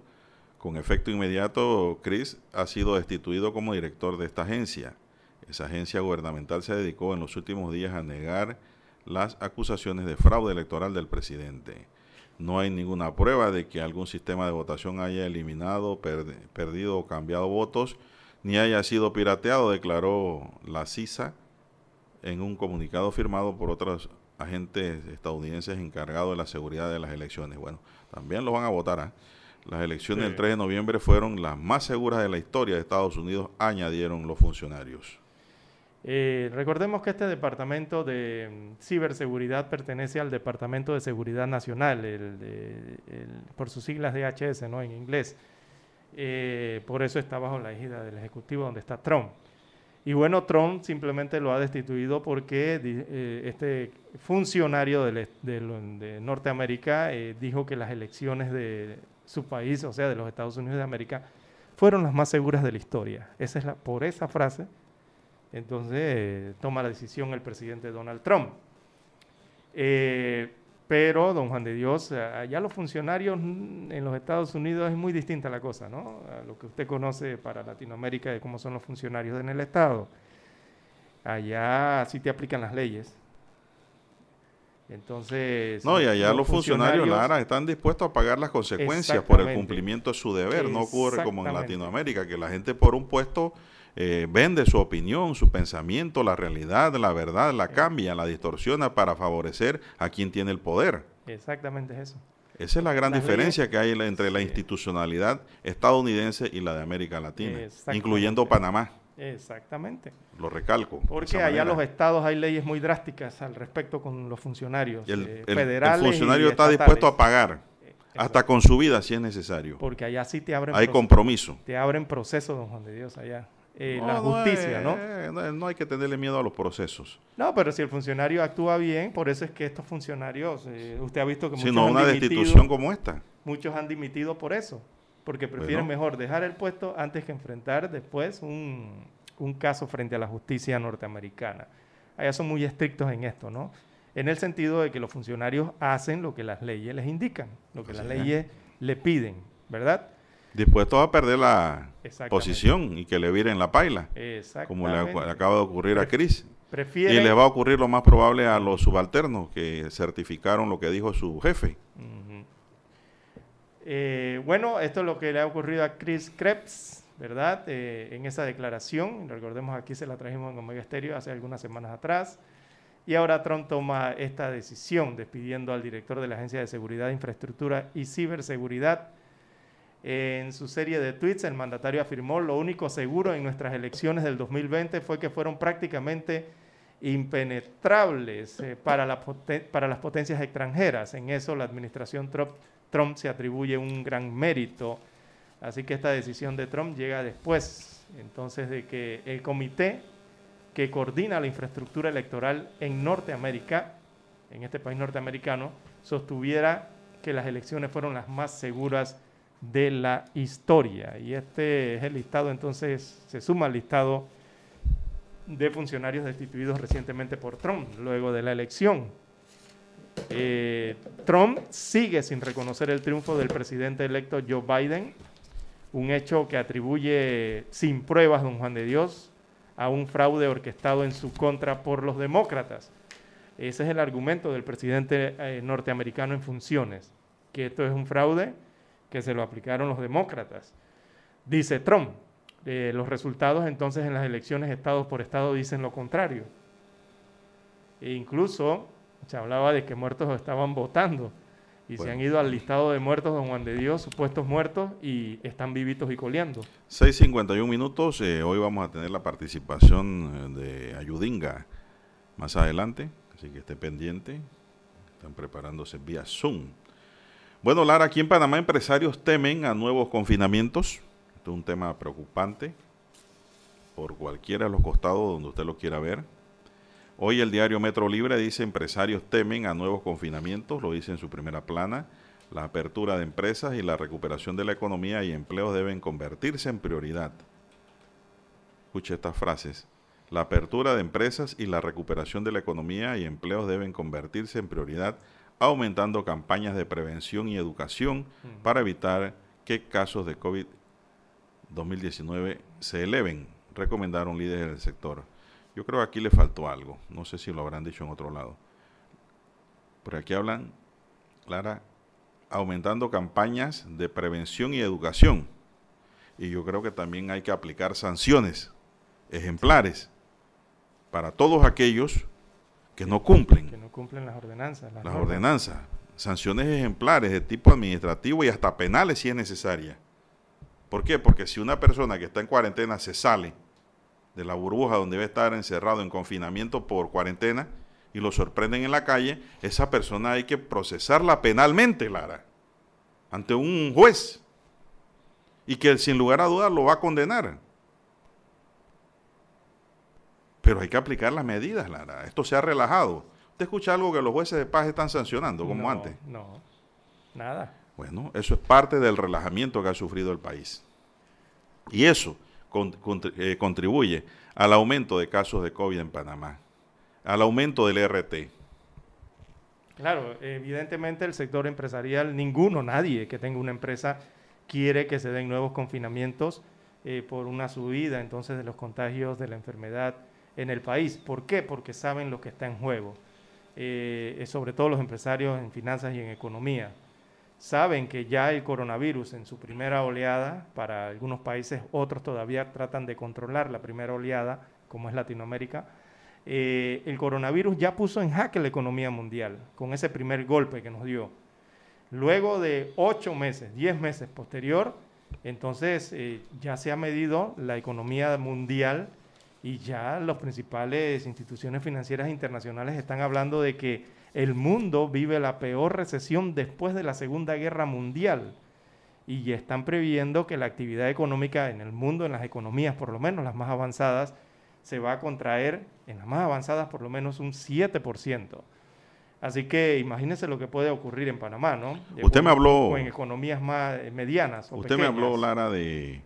Speaker 4: con efecto inmediato, Chris ha sido destituido como director de esta agencia. Esa agencia gubernamental se dedicó en los últimos días a negar las acusaciones de fraude electoral del presidente. No hay ninguna prueba de que algún sistema de votación haya eliminado, perdido o cambiado votos, ni haya sido pirateado, declaró la CISA en un comunicado firmado por otros agentes estadounidenses encargados de la seguridad de las elecciones. Bueno, también lo van a votar. ¿ah? Las elecciones
Speaker 1: Sí.
Speaker 4: del 3 de noviembre fueron las más seguras de la historia de Estados Unidos, añadieron los funcionarios.
Speaker 1: Eh, recordemos que este departamento de mm, ciberseguridad pertenece al Departamento de Seguridad Nacional, por sus siglas DHS, ¿no? En inglés. Eh, por eso está bajo la égida del Ejecutivo donde está Trump. Y bueno, Trump simplemente lo ha destituido porque eh, este funcionario del- de Norteamérica eh, dijo que las elecciones de su país, o sea, de los Estados Unidos de América, fueron las más seguras de la historia. Esa es la, por esa frase, entonces toma la decisión el presidente Donald Trump. Eh, pero, don Juan de Dios, allá los funcionarios en los Estados Unidos es muy distinta la cosa, ¿no? A lo que usted conoce para Latinoamérica de cómo son los funcionarios en el Estado. Allá sí te aplican las leyes. Entonces...
Speaker 4: No, y allá los, funcionarios, Lara, están dispuestos a pagar las consecuencias por el cumplimiento de su deber. No ocurre como en Latinoamérica, que la gente por un puesto eh, vende su opinión, su pensamiento, la realidad, la verdad, la cambia, la distorsiona para favorecer a quien tiene el poder.
Speaker 1: Exactamente es eso.
Speaker 4: Esa es la gran diferencia que hay entre la institucionalidad estadounidense y la de América Latina, incluyendo Panamá.
Speaker 1: Exactamente.
Speaker 4: Lo recalco.
Speaker 1: Porque allá los estados hay leyes muy drásticas al respecto con los funcionarios
Speaker 4: el,
Speaker 1: eh,
Speaker 4: federales. El funcionario está dispuesto a pagar, eh, hasta con su vida si es necesario.
Speaker 1: Porque allá sí te abren.
Speaker 4: Hay compromiso.
Speaker 1: Te abren proceso, don Juan de Dios, allá. Eh, la justicia, ¿no?
Speaker 4: ¿no? ¿no? hay que tenerle miedo a los procesos.
Speaker 1: No, pero si el funcionario actúa bien, por eso es que estos funcionarios, usted ha visto que
Speaker 4: muchos no, una destitución como esta.
Speaker 1: Muchos han dimitido por eso, porque prefieren mejor dejar el puesto antes que enfrentar después un, un caso frente a la justicia norteamericana. Allá son muy estrictos en esto, ¿no? En el sentido de que los funcionarios hacen lo que las leyes les indican, lo que las leyes le piden, ¿verdad?
Speaker 4: Dispuestos a perder la posición y que le viren la paila, como le, acaba de ocurrir a Cris. y le va a ocurrir lo más probable a los subalternos que certificaron lo que dijo su jefe.
Speaker 1: Eh, bueno, esto es lo que le ha ocurrido a Chris Krebs, ¿verdad? Eh, en esa declaración, recordemos aquí se la trajimos en Omega Stereo hace algunas semanas atrás, y ahora Trump toma esta decisión despidiendo al director de la Agencia de Seguridad, Infraestructura y Ciberseguridad. En su serie de tweets, el mandatario afirmó, lo único seguro en nuestras elecciones del 2020 fue que fueron prácticamente impenetrables eh, para, las potencias extranjeras. En eso la administración Trump se atribuye un gran mérito Así que esta decisión de Trump llega después, entonces, de que el comité que coordina la infraestructura electoral en Norteamérica, en este país norteamericano, sostuviera que las elecciones fueron las más seguras de la historia. Y este es el listado, entonces, se suma al listado de funcionarios destituidos recientemente por Trump, luego de la elección. Eh, Trump sigue sin reconocer el triunfo del presidente electo Joe Biden un hecho que atribuye sin pruebas, don Juan de Dios, a un fraude orquestado en su contra por los demócratas. Ese es el argumento del presidente eh, norteamericano en funciones, que esto es un fraude que se lo aplicaron los demócratas. Dice Trump, eh, los resultados entonces en las elecciones estado por estado dicen lo contrario. E incluso se hablaba de que muertos estaban votando y se han ido al listado de muertos, don Juan de Dios, supuestos muertos, y están vivitos y coleando.
Speaker 4: 6.51 minutos, eh, hoy vamos a tener la participación eh, de Ayudinga más adelante, así que esté pendiente, están preparándose vía Zoom. Bueno, Lara, aquí en Panamá empresarios temen a nuevos confinamientos, esto es un tema preocupante, por cualquiera de los costados donde usted lo quiera ver. Hoy el diario Metro Libre dice empresarios temen a nuevos confinamientos, lo dice en su primera plana. La apertura de empresas y la recuperación de la economía y empleos deben convertirse en prioridad. Escuche estas frases. La apertura de empresas y la recuperación de la economía y empleos deben convertirse en prioridad, aumentando campañas de prevención y educación para evitar que casos de COVID-2019 se eleven, recomendaron líderes del sector. Yo creo que aquí le faltó algo. No sé si lo habrán dicho en otro lado. Pero aquí hablan, Clara, aumentando campañas de prevención y educación. Y yo creo que también hay que aplicar sanciones ejemplares para todos aquellos que no cumplen.
Speaker 1: Que no cumplen las ordenanzas.
Speaker 4: Las, ordenanzas. Sanciones ejemplares de tipo administrativo y hasta penales si es necesaria. ¿Por qué? Porque si una persona que está en cuarentena se sale de la burbuja donde debe estar encerrado en confinamiento por cuarentena y lo sorprenden en la calle, esa persona hay que procesarla penalmente, Lara, ante un juez y que sin lugar a dudas lo va a condenar. Pero hay que aplicar las medidas, Lara. Esto se ha relajado. ¿Usted escucha algo que los jueces de paz están sancionando como antes?
Speaker 1: No, nada.
Speaker 4: Bueno, eso es parte del relajamiento que ha sufrido el país. Y eso eh, contribuye al aumento de casos de COVID en Panamá, al aumento del RT.
Speaker 1: Claro, evidentemente el sector empresarial, ninguno, nadie que tenga una empresa quiere que se den nuevos confinamientos eh, por una subida entonces de los contagios de la enfermedad en el país. ¿Por qué? Porque saben lo que está en juego. eh, sobre todo los empresarios en finanzas y en economía, saben que ya el coronavirus en su primera oleada, para algunos países, otros todavía tratan de controlar la primera oleada, como es Latinoamérica, eh, el coronavirus ya puso en jaque la economía mundial con ese primer golpe que nos dio. Luego de ocho meses, diez meses posterior, entonces eh, ya se ha medido la economía mundial y ya las principales instituciones financieras internacionales están hablando de que el mundo vive la peor recesión después de la Segunda Guerra Mundial y ya están previendo que la actividad económica en el mundo, en las economías por lo menos las más avanzadas, se va a contraer en las más avanzadas por lo menos un 7%. Así que imagínese lo que puede ocurrir en Panamá, ¿no?
Speaker 4: Usted me habló...
Speaker 1: O en economías más eh, medianas. O
Speaker 4: usted me habló, Lara, de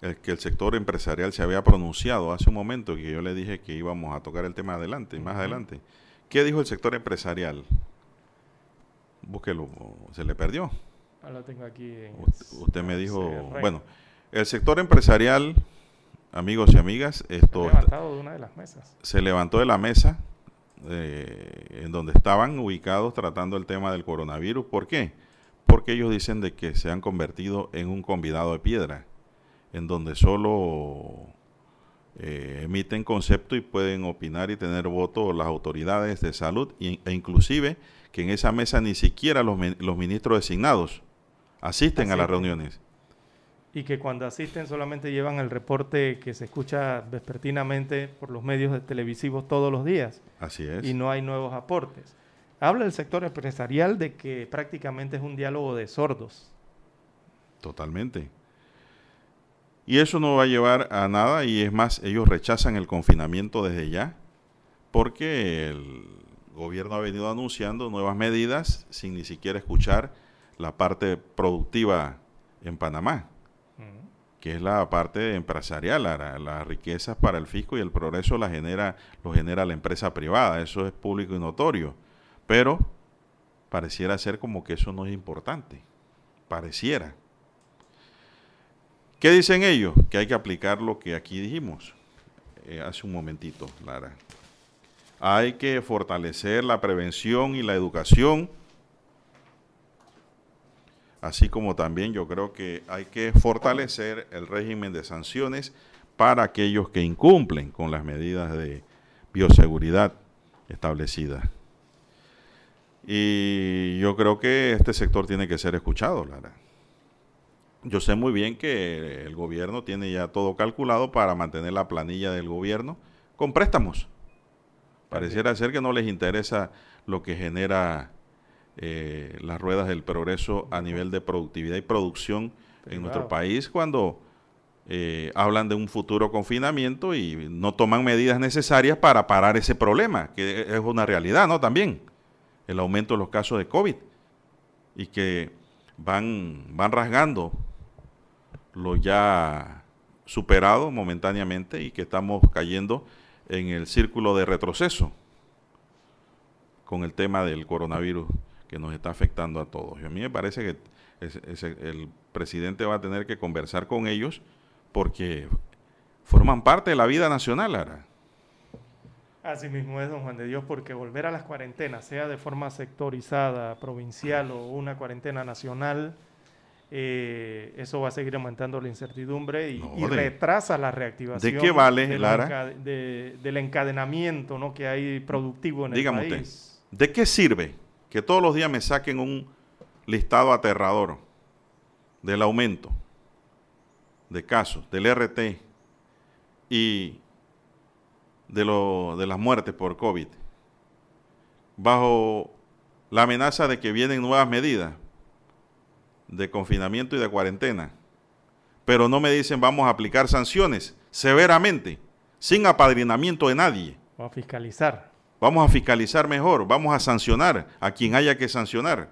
Speaker 4: que el sector empresarial se había pronunciado hace un momento que yo le dije que íbamos a tocar el tema adelante, más adelante. ¿Qué dijo el sector empresarial? Búsquelo, se le perdió.
Speaker 1: Ah, lo tengo aquí.
Speaker 4: usted, me dijo, bueno, el sector empresarial amigos y amigas, esto
Speaker 1: se, levantado de una de las mesas.
Speaker 4: se levantó de la mesa eh, en donde estaban ubicados tratando el tema del coronavirus. ¿Por qué? Porque ellos dicen de que se han convertido en un convidado de piedra, en donde solo eh, emiten concepto y pueden opinar y tener voto las autoridades de salud e inclusive que en esa mesa ni siquiera los, los ministros designados asisten a las reuniones
Speaker 1: y que cuando asisten solamente llevan el reporte que se escucha vespertinamente por los medios televisivos todos los días.
Speaker 4: Así es.
Speaker 1: Y no hay nuevos aportes. Habla el sector empresarial de que prácticamente es un diálogo de sordos.
Speaker 4: Totalmente. Y eso no va a llevar a nada y es más, ellos rechazan el confinamiento desde ya porque el gobierno ha venido anunciando nuevas medidas sin ni siquiera escuchar la parte productiva en Panamá que es la parte empresarial, las riquezas para el fisco y el progreso la genera, lo genera la empresa privada, eso es público y notorio. Pero pareciera ser como que eso no es importante, pareciera. ¿Qué dicen ellos? Que hay que aplicar lo que aquí dijimos eh, hace un momentito, Lara. Hay que fortalecer la prevención y la educación así como también yo creo que hay que fortalecer el régimen de sanciones para aquellos que incumplen con las medidas de bioseguridad establecidas. Y yo creo que este sector tiene que ser escuchado, Lara. Yo sé muy bien que el gobierno tiene ya todo calculado para mantener la planilla del gobierno con préstamos. Pareciera ser que no les interesa lo que genera eh, las ruedas del progreso a nivel de productividad y producción en nuestro país cuando eh, hablan de un futuro confinamiento y no toman medidas necesarias para parar ese problema, que es una realidad, ¿no? También el aumento de los casos de COVID y que van, van rasgando lo ya superado momentáneamente y que estamos cayendo en el círculo de retroceso con el tema del coronavirus que nos está afectando a todos. Y a mí me parece que el presidente va a tener que conversar con ellos porque forman parte de la vida nacional, Ara.
Speaker 1: Así mismo es, don Juan de Dios, porque volver a las cuarentenas, sea de forma sectorizada, provincial o una cuarentena nacional, eh, eso va a seguir aumentando la incertidumbre y, retrasa la reactivación.
Speaker 4: ¿De qué vale, Lara?
Speaker 1: del encadenamiento ¿no? que hay productivo en el país.
Speaker 4: ¿De qué sirve que todos los días me saquen un listado aterrador del aumento de casos, del RT y de, lo, de las muertes por COVID, bajo la amenaza de que vienen nuevas medidas de confinamiento y de cuarentena, pero no me dicen vamos a aplicar sanciones severamente, sin apadrinamiento de nadie.
Speaker 1: Vamos a fiscalizar.
Speaker 4: Vamos a fiscalizar mejor, vamos a sancionar a quien haya que sancionar.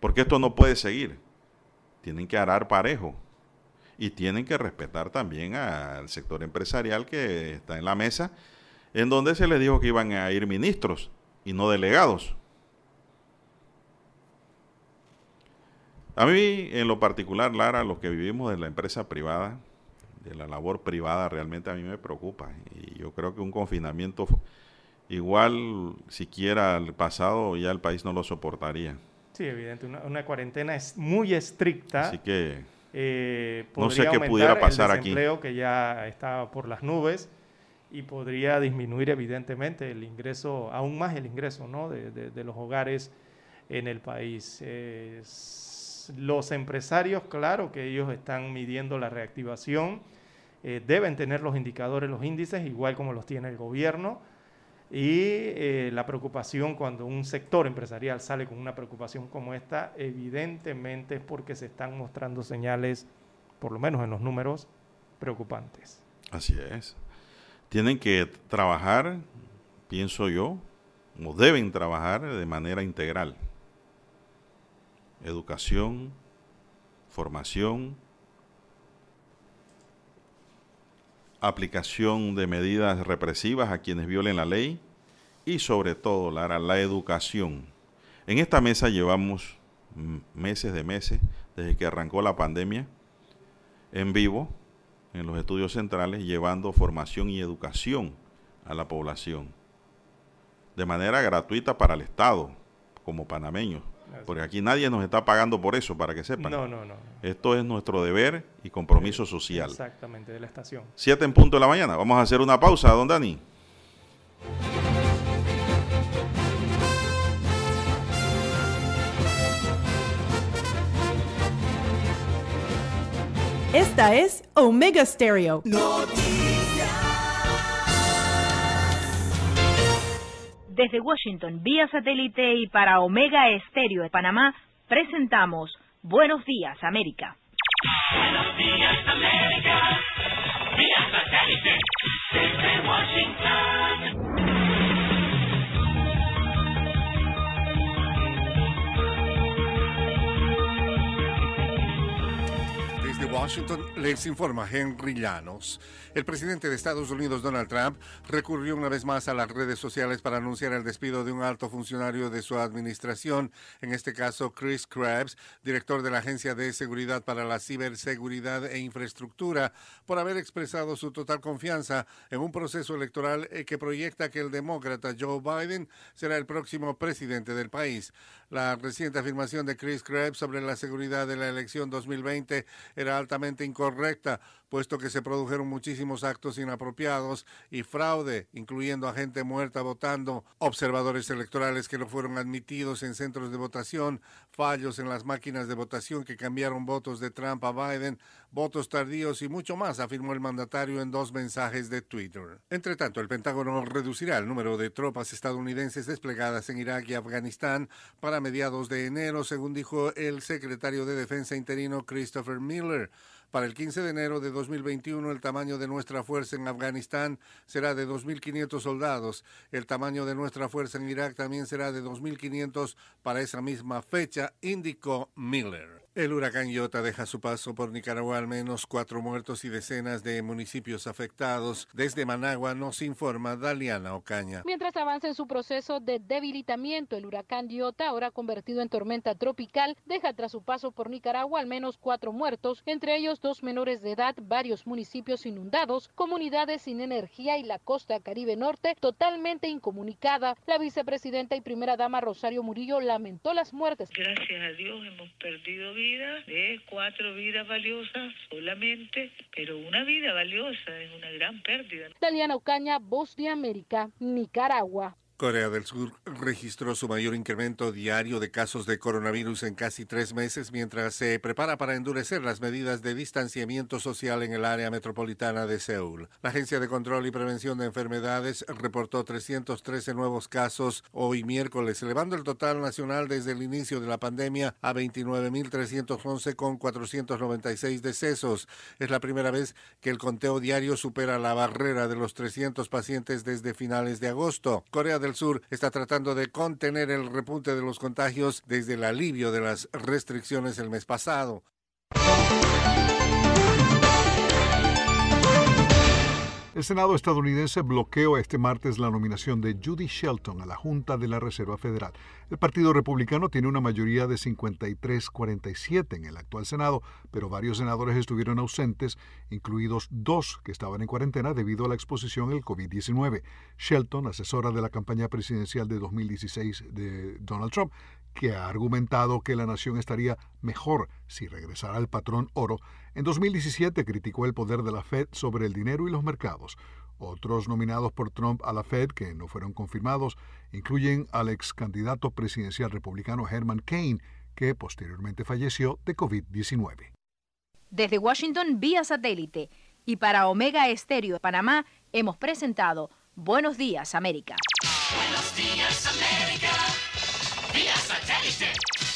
Speaker 4: Porque esto no puede seguir. Tienen que arar parejo. Y tienen que respetar también al sector empresarial que está en la mesa, en donde se les dijo que iban a ir ministros y no delegados. A mí, en lo particular, Lara, los que vivimos de la empresa privada, de la labor privada, realmente a mí me preocupa. Y yo creo que un confinamiento igual siquiera el pasado ya el país no lo soportaría.
Speaker 1: Sí, evidente, una, una cuarentena es muy estricta.
Speaker 4: Así que
Speaker 1: eh,
Speaker 4: no sé qué pudiera pasar
Speaker 1: el
Speaker 4: aquí.
Speaker 1: desempleo que ya está por las nubes y podría disminuir evidentemente el ingreso, aún más el ingreso ¿no? de, de- de los hogares en el país. Eh, los empresarios, claro que ellos están midiendo la reactivación, eh, deben tener los indicadores, los índices, igual como los tiene el gobierno. Y eh, la preocupación cuando un sector empresarial sale con una preocupación como esta, evidentemente es porque se están mostrando señales, por lo menos en los números, preocupantes.
Speaker 4: Así es. Tienen que trabajar, pienso yo, o deben trabajar de manera integral. Educación, formación, aplicación de medidas represivas a quienes violen la ley y sobre todo, la educación. En esta mesa llevamos meses de meses, desde que arrancó la pandemia, en vivo, en los estudios centrales, llevando formación y educación a la población. De manera gratuita para el Estado, como panameños. Porque aquí nadie nos está pagando por eso, para que sepan.
Speaker 1: No, no, no.
Speaker 4: Esto es nuestro deber y compromiso social.
Speaker 1: Exactamente, de la estación.
Speaker 4: Siete en punto de la mañana. Vamos a hacer una pausa, don Dani.
Speaker 10: Esta es Omega Stereo.
Speaker 16: Desde Washington, vía satélite y para Omega Estéreo de Panamá, presentamos Buenos Días, América.
Speaker 17: Buenos días, América. Vía satélite. Desde Washington.
Speaker 18: Washington les informa Henry Llanos. El presidente de Estados Unidos, Donald Trump, recurrió una vez más a las redes sociales para anunciar el despido de un alto funcionario de su administración, en este caso Chris Krebs, director de la Agencia de Seguridad para la Ciberseguridad e Infraestructura, por haber expresado su total confianza en un proceso electoral eh, que proyecta que el demócrata Joe Biden será el próximo presidente del país. La reciente afirmación de Chris Krebs sobre la seguridad de la elección 2020 era altamente incorrecta, puesto que se produjeron muchísimos actos inapropiados y fraude, incluyendo a gente muerta votando, observadores electorales que no fueron admitidos en centros de votación, fallos en las máquinas de votación que cambiaron votos de Trump a Biden, votos tardíos y mucho más, afirmó el mandatario en dos mensajes de Twitter. Entre tanto, el Pentágono reducirá el número de tropas estadounidenses desplegadas en Irak y Afganistán para mediados de enero, según dijo el secretario de Defensa interino Christopher Miller. Para el 15 de enero de 2021, el tamaño de nuestra fuerza en Afganistán será de 2.500 soldados. El tamaño de nuestra fuerza en Irak también será de 2.500 para esa misma fecha, indicó Miller. El huracán Iota deja su paso por Nicaragua al menos cuatro muertos y decenas de municipios afectados. Desde Managua nos informa Daliana Ocaña.
Speaker 19: Mientras avanza en su proceso de debilitamiento, el huracán Iota, ahora convertido en tormenta tropical, deja tras su paso por Nicaragua al menos cuatro muertos, entre ellos dos menores de edad, varios municipios inundados, comunidades sin energía y la costa caribe norte totalmente incomunicada. La vicepresidenta y primera dama Rosario Murillo lamentó las muertes.
Speaker 20: Gracias a Dios hemos perdido vidas, de cuatro vidas valiosas solamente, pero una vida valiosa es una gran pérdida.
Speaker 19: Daliana Ocaña, Voz de América, Nicaragua.
Speaker 18: Corea del Sur registró su mayor incremento diario de casos de coronavirus en casi tres meses mientras se prepara para endurecer las medidas de distanciamiento social en el área metropolitana de Seúl. La Agencia de Control y Prevención de Enfermedades reportó 313 nuevos casos hoy miércoles, elevando el total nacional desde el inicio de la pandemia a 29.311 con 496 decesos. Es la primera vez que el conteo diario supera la barrera de los 300 pacientes desde finales de agosto. Corea del Sur está tratando de contener el repunte de los contagios desde el alivio de las restricciones el mes pasado.
Speaker 21: El Senado estadounidense bloqueó este martes la nominación de Judy Shelton a la Junta de la Reserva Federal. El Partido Republicano tiene una mayoría de 53-47 en el actual Senado, pero varios senadores estuvieron ausentes, incluidos dos que estaban en cuarentena debido a la exposición al COVID-19. Shelton, asesora de la campaña presidencial de 2016 de Donald Trump, que ha argumentado que la nación estaría mejor si regresara al patrón oro, en 2017 criticó el poder de la Fed sobre el dinero y los mercados. Otros nominados por Trump a la Fed que no fueron confirmados incluyen al ex candidato presidencial republicano Herman Cain, que posteriormente falleció de COVID-19.
Speaker 16: Desde Washington vía satélite y para Omega Estéreo de Panamá hemos presentado Buenos Días América.
Speaker 17: Buenos días, América. Vía satélite.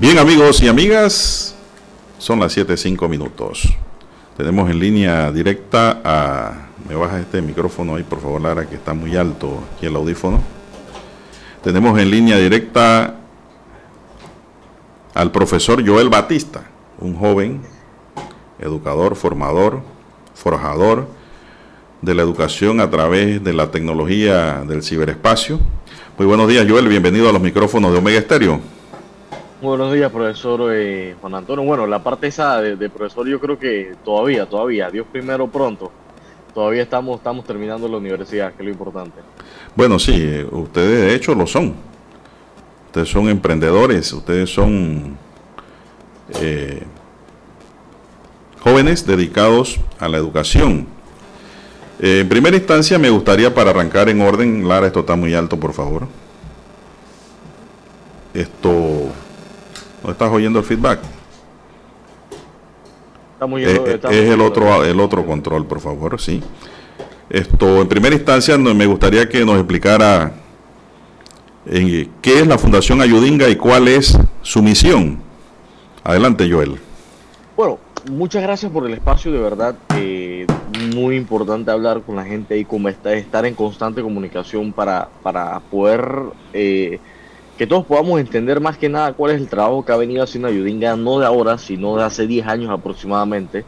Speaker 4: Bien amigos y amigas, son las 7.05 minutos. Tenemos en línea directa a... Me baja este micrófono ahí, por favor, Lara, que está muy alto aquí el audífono. Tenemos en línea directa al profesor Joel Batista, un joven educador, formador, forjador de la educación a través de la tecnología del ciberespacio. Muy buenos días, Joel. Bienvenido a los micrófonos de Omega Estéreo.
Speaker 22: Buenos días, profesor eh, Juan Antonio. Bueno, la parte esa de, profesor yo creo que todavía, todavía, Dios primero pronto. Todavía estamos, estamos terminando la universidad, que es lo importante.
Speaker 4: Bueno, sí, eh, ustedes de hecho lo son. Ustedes son emprendedores, ustedes son eh, jóvenes dedicados a la educación. En primera instancia me gustaría para arrancar en orden, Lara, esto está muy alto, por favor. Esto, ¿no estás oyendo el feedback?
Speaker 22: Estamos
Speaker 4: Eh, eh, es el
Speaker 22: yendo-
Speaker 4: otro, el otro control, por favor, sí. Esto, en primera instancia, no- me gustaría que nos explicara eh, qué es la Fundación Ayudinga y cuál es su misión. Adelante, Joel.
Speaker 22: Bueno, muchas gracias por el espacio, de verdad. eh, muy importante hablar con la gente y como está, estar en constante comunicación para, para poder eh, que todos podamos entender más que nada cuál es el trabajo que ha venido haciendo Ayudinga, no de ahora, sino de hace 10 años aproximadamente.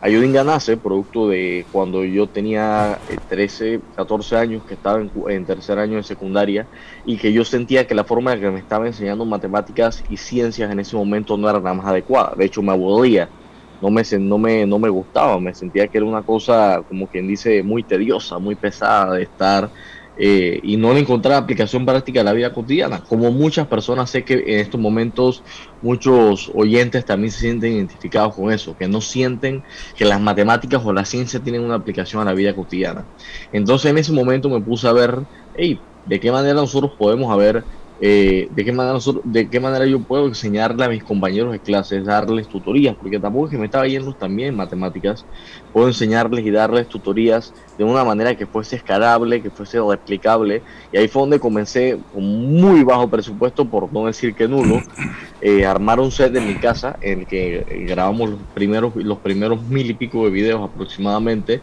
Speaker 22: Ayudinga nace producto de cuando yo tenía eh, 13, 14 años, que estaba en, en tercer año de secundaria, y que yo sentía que la forma en que me estaba enseñando matemáticas y ciencias en ese momento no era la más adecuada. De hecho, me aburría, no me, no me, no me gustaba, me sentía que era una cosa, como quien dice, muy tediosa, muy pesada de estar eh, y no le encontraba aplicación práctica a la vida cotidiana. Como muchas personas, sé que en estos momentos muchos oyentes también se sienten identificados con eso, que no sienten que las matemáticas o la ciencia tienen una aplicación a la vida cotidiana. Entonces en ese momento me puse a ver, hey, de qué manera nosotros podemos haber, eh, de qué manera de qué manera yo puedo enseñarle a mis compañeros de clases, darles tutorías, porque tampoco es que me estaba yendo también en matemáticas, puedo enseñarles y darles tutorías de una manera que fuese escalable, que fuese replicable, y ahí fue donde comencé con muy bajo presupuesto, por no decir que nulo, eh, armar un set en mi casa en el que eh, grabamos los los primeros mil y pico de videos aproximadamente,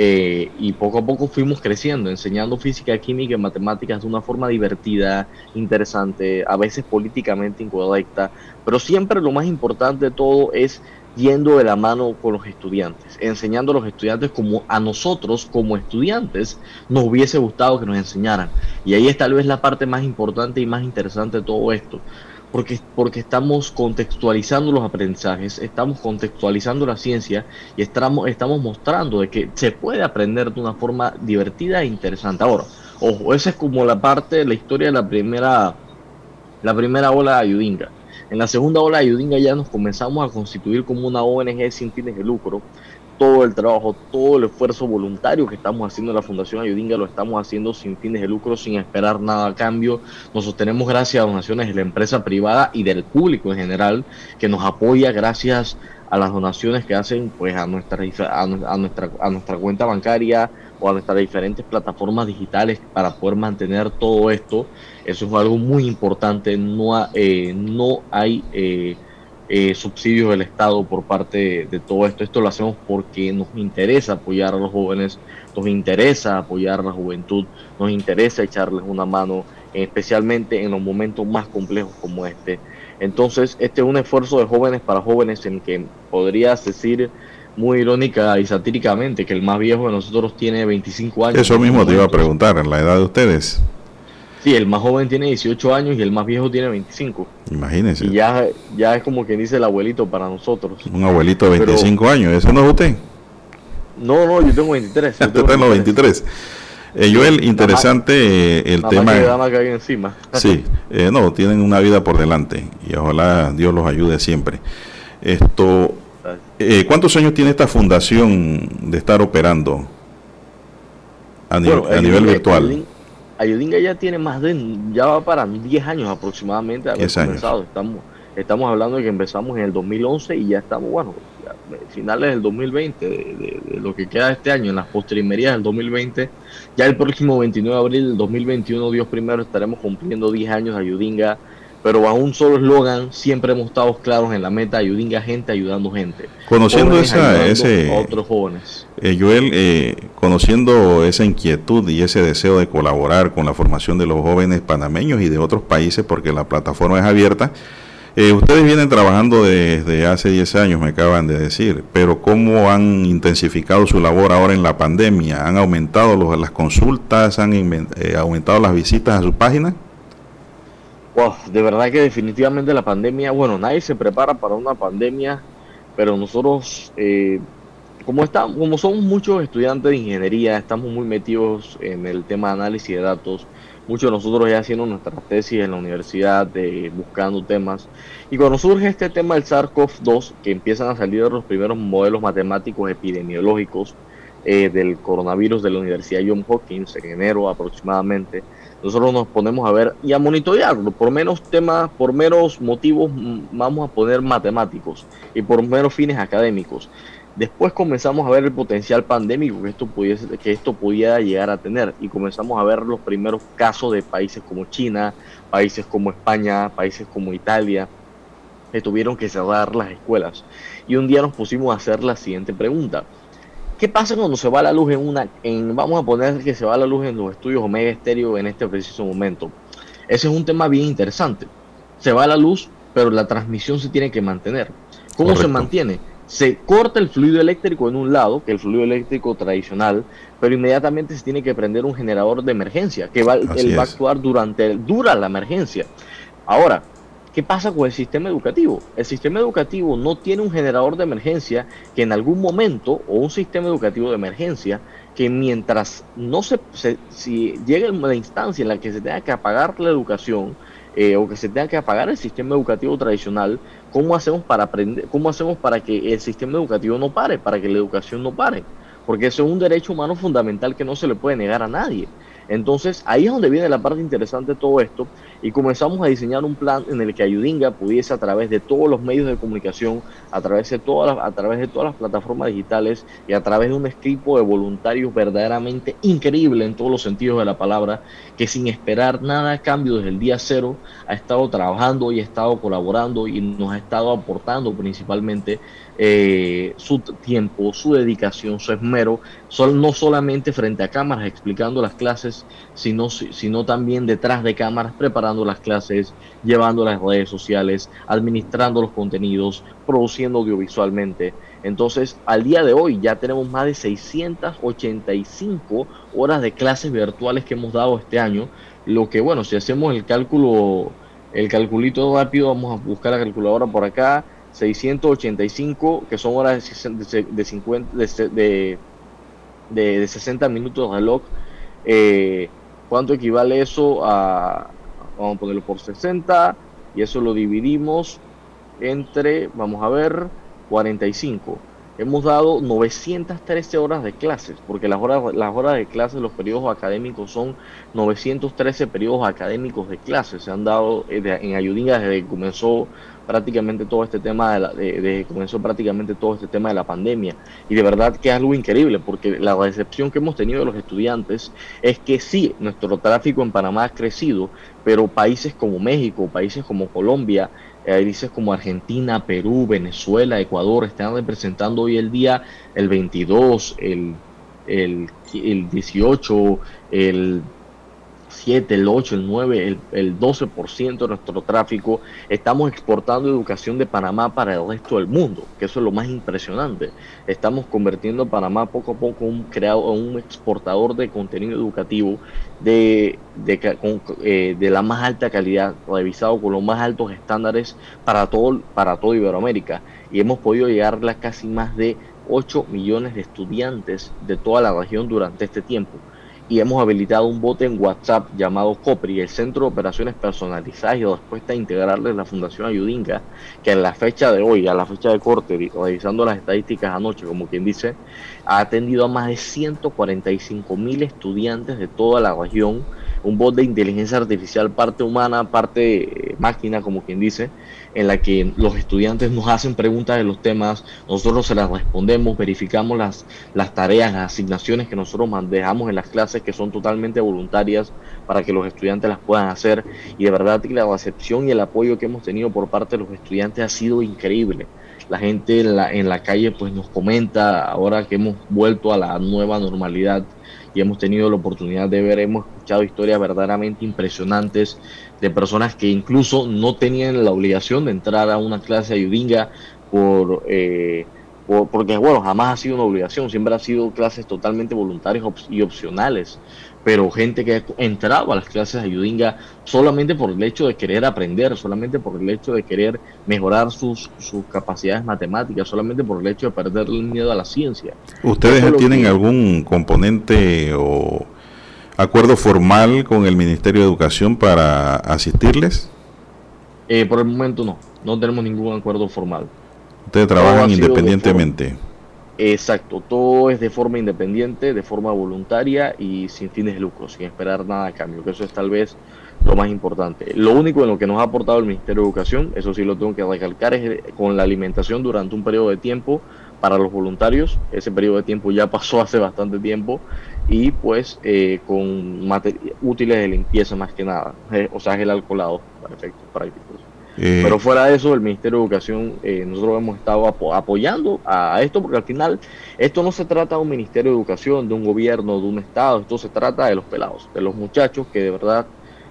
Speaker 22: eh, y poco a poco fuimos creciendo, enseñando física, química y matemáticas de una forma divertida, interesante, a veces políticamente incorrecta, pero siempre lo más importante de todo es yendo de la mano con los estudiantes, enseñando a los estudiantes como a nosotros como estudiantes nos hubiese gustado que nos enseñaran. Y ahí es tal vez la parte más importante y más interesante de todo esto. Porque, porque estamos contextualizando los aprendizajes, estamos contextualizando la ciencia y estamos, estamos mostrando de que se puede aprender de una forma divertida e interesante. Ahora, ojo, esa es como la parte de la historia de la primera, la primera ola de Ayudinga. En la segunda ola de Ayudinga ya nos comenzamos a constituir como una ONG sin fines de lucro. Todo el trabajo, todo el esfuerzo voluntario que estamos haciendo en la Fundación Ayudinga lo estamos haciendo sin fines de lucro, sin esperar nada a cambio. Nos sostenemos gracias a donaciones de la empresa privada y del público en general que nos apoya gracias a las donaciones que hacen pues a nuestra, a, a nuestra, a nuestra cuenta bancaria o a nuestras diferentes plataformas digitales para poder mantener todo esto. Eso es algo muy importante. No, ha- eh, no hay eh, eh, subsidios del Estado por parte de, todo esto. Esto lo hacemos porque nos interesa apoyar a los jóvenes, nos interesa apoyar a la juventud, nos interesa echarles una mano, especialmente en los momentos más complejos como este. Entonces, este es un esfuerzo de jóvenes para jóvenes en que podrías decir muy irónica y satíricamente que el más viejo de nosotros tiene 25 años.
Speaker 4: Eso mismo te iba a preguntar, la edad de ustedes.
Speaker 22: Sí, el más joven tiene 18 años y el más viejo tiene 25.
Speaker 4: Imagínense,
Speaker 22: Y ya, ya es como quien dice el abuelito para nosotros.
Speaker 4: un abuelito de
Speaker 22: Pero-
Speaker 4: 25 años, ¿eso no es usted?
Speaker 22: No, no, yo tengo 23. yo tengo
Speaker 4: los 23. Eh, Joel, interesante eh, el tema.
Speaker 22: más que dama cae encima.
Speaker 4: Sí, eh, no, tienen una vida por delante y ojalá Dios los ayude siempre. Esto, eh, ¿cuántos años tiene esta fundación de estar operando a, nivel-
Speaker 22: Bueno,
Speaker 4: a nivel virtual?
Speaker 22: Ayudinga ya tiene más de, ya va para 10 años aproximadamente de haber
Speaker 4: 10 años.
Speaker 22: comenzado. Estamos, estamos hablando de que empezamos en el 2011 y ya estamos, bueno, ya, eh, finales del 2020, de, de- de lo que queda de este año, en las postrimerías del 2020. Ya el próximo 29 de abril del 2021, Dios primero, estaremos cumpliendo 10 años de Ayudinga, pero bajo un solo eslogan, siempre hemos estado claros en la meta, Ayudinga gente ayudando gente.
Speaker 4: Conociendo
Speaker 22: Jóvenes
Speaker 4: esa-
Speaker 22: ayudando
Speaker 4: ese-
Speaker 22: a otros jóvenes.
Speaker 4: Eh, Joel, eh, conociendo esa inquietud y ese deseo de colaborar con la formación de los jóvenes panameños y de otros países, porque la plataforma es abierta, eh, ustedes vienen trabajando desde hace 10 años, me acaban de decir, pero ¿cómo han intensificado su labor ahora en la pandemia? ¿Han aumentado los- las consultas? ¿Han eh, aumentado las visitas a su página?
Speaker 22: Wow, de verdad que definitivamente la pandemia, bueno, nadie se prepara para una pandemia, pero nosotros, eh, como, estamos, como somos muchos estudiantes de ingeniería, estamos muy metidos en el tema de análisis de datos, muchos de nosotros ya haciendo nuestras tesis en la universidad, de, buscando temas, y cuando surge este tema del SARS-CoV-2, que empiezan a salir los primeros modelos matemáticos epidemiológicos eh, del coronavirus de la Universidad Johns Hopkins en enero aproximadamente, nosotros nos ponemos a ver y a monitorearlo por menos temas, por meros motivos, vamos a poner matemáticos y por meros fines académicos. Después comenzamos a ver el potencial pandémico que esto, pudiese, que esto pudiera llegar a tener y comenzamos a ver los primeros casos de países como China, países como España, países como Italia, que tuvieron que cerrar las escuelas. Y un día nos pusimos a hacer la siguiente pregunta. ¿Qué pasa cuando se va la luz en una, en, vamos a poner que se va la luz en los estudios Omega Estéreo en este preciso momento? Ese es un tema bien interesante. Se va la luz, pero la transmisión se tiene que mantener. ¿Cómo se mantiene? Se corta el fluido eléctrico en un lado, que es el fluido eléctrico tradicional, pero inmediatamente se tiene que prender un generador de emergencia, que va, él va a actuar durante, dura la emergencia. Ahora, ¿Qué pasa con el sistema educativo? El sistema educativo no tiene un generador de emergencia que en algún momento, o un sistema educativo de emergencia, que mientras no se, se- si llega la instancia en la que se tenga que apagar la educación, eh, o que se tenga que apagar el sistema educativo tradicional, ¿cómo hacemos para aprender, cómo hacemos para que el sistema educativo no pare, para que la educación no pare? Porque eso es un derecho humano fundamental que no se le puede negar a nadie. Entonces, ahí es donde viene la parte interesante de todo esto y comenzamos a diseñar un plan en el que Ayudinga pudiese a través de todos los medios de comunicación, a través de todas las, a través de todas las plataformas digitales y a través de un equipo de voluntarios verdaderamente increíble en todos los sentidos de la palabra, que sin esperar nada a cambio desde el día cero ha estado trabajando y ha estado colaborando y nos ha estado aportando principalmente eh, su tiempo, su dedicación, su esmero, no solamente frente a cámaras explicando las clases, sino, si- sino también detrás de cámaras preparando las clases, llevando las redes sociales, administrando los contenidos, produciendo audiovisualmente. Entonces, al día de hoy ya tenemos más de 685 horas de clases virtuales que hemos dado este año, lo que bueno, si hacemos el cálculo, el calculito rápido, vamos a buscar la calculadora por acá, 685, que son horas de, de de 50, de, de, de- de 60 minutos de reloj. Eh, ¿Cuánto equivale eso a, vamos a ponerlo por 60, y eso lo dividimos entre, vamos a ver, 45. hemos dado 913 horas de clases, porque las horas, las horas de clases, los periodos académicos son 913 periodos académicos de clases. Se han dado eh, en Ayudinga desde que comenzó prácticamente todo este tema de, la- de- comenzó prácticamente todo este tema de la pandemia. Y de verdad que es algo increíble porque la recepción que hemos tenido de los estudiantes es que sí nuestro tráfico en Panamá ha crecido pero países como México países como Colombia eh, países como Argentina Perú Venezuela Ecuador están representando hoy el día el 22 el el, el 18 el 7, el 8, el 9, el, el 12% de nuestro tráfico, estamos exportando educación de Panamá para el resto del mundo, que eso es lo más impresionante. Estamos convirtiendo a Panamá poco a poco un creado, un exportador de contenido educativo de, eh, de la más alta calidad, revisado con los más altos estándares para todo, para toda Iberoamérica. Y hemos podido llegar a casi más de 8 millones de estudiantes de toda la región durante este tiempo y hemos habilitado un bote en WhatsApp llamado COPRI, el Centro de Operaciones Personalizadas y Respuesta Integral de la Fundación Ayudinga, que en la fecha de hoy, a la fecha de corte, revisando las estadísticas anoche, como quien dice, ha atendido a más de 145 mil estudiantes de toda la región, un bot de inteligencia artificial, parte humana, parte eh, máquina, como quien dice, en la que los estudiantes nos hacen preguntas de los temas, nosotros se las respondemos, verificamos las, las tareas, las asignaciones que nosotros man- dejamos en las clases que son totalmente voluntarias para que los estudiantes las puedan hacer y de verdad que la recepción y el apoyo que hemos tenido por parte de los estudiantes ha sido increíble. La gente en la, en la calle pues nos comenta ahora que hemos vuelto a la nueva normalidad y hemos tenido la oportunidad de ver, hemos escuchado historias verdaderamente impresionantes de personas que incluso no tenían la obligación de entrar a una clase ayudinga por, eh, por- porque bueno, jamás ha sido una obligación, siempre ha sido clases totalmente voluntarias y opcionales, pero gente que entraba a las clases ayudinga solamente por el hecho de querer aprender, solamente por el hecho de querer mejorar sus, sus capacidades matemáticas, solamente por el hecho de perder el miedo a la ciencia.
Speaker 4: ¿Ustedes tienen
Speaker 22: que-
Speaker 4: algún componente o acuerdo formal con el Ministerio de Educación para asistirles?
Speaker 22: Eh, por el momento no, no tenemos ningún acuerdo formal.
Speaker 4: Ustedes trabajan independientemente.
Speaker 22: Exacto, todo es de forma independiente, de forma voluntaria y sin fines de lucro, sin esperar nada a cambio, que eso es tal vez lo más importante. Lo único en lo que nos ha aportado el Ministerio de Educación, eso sí lo tengo que recalcar, es con la alimentación durante un periodo de tiempo para los voluntarios. Ese periodo de tiempo ya pasó hace bastante tiempo y pues eh, con útiles de limpieza más que nada, eh, o sea, gel alcoholado para efectos prácticos.
Speaker 4: Eh,
Speaker 22: Pero fuera de eso, el Ministerio de Educación, eh, nosotros hemos estado apo- apoyando a, esto, porque al final esto no se trata de un Ministerio de Educación, de un gobierno, de un Estado, esto se trata de los pelados, de los muchachos que de verdad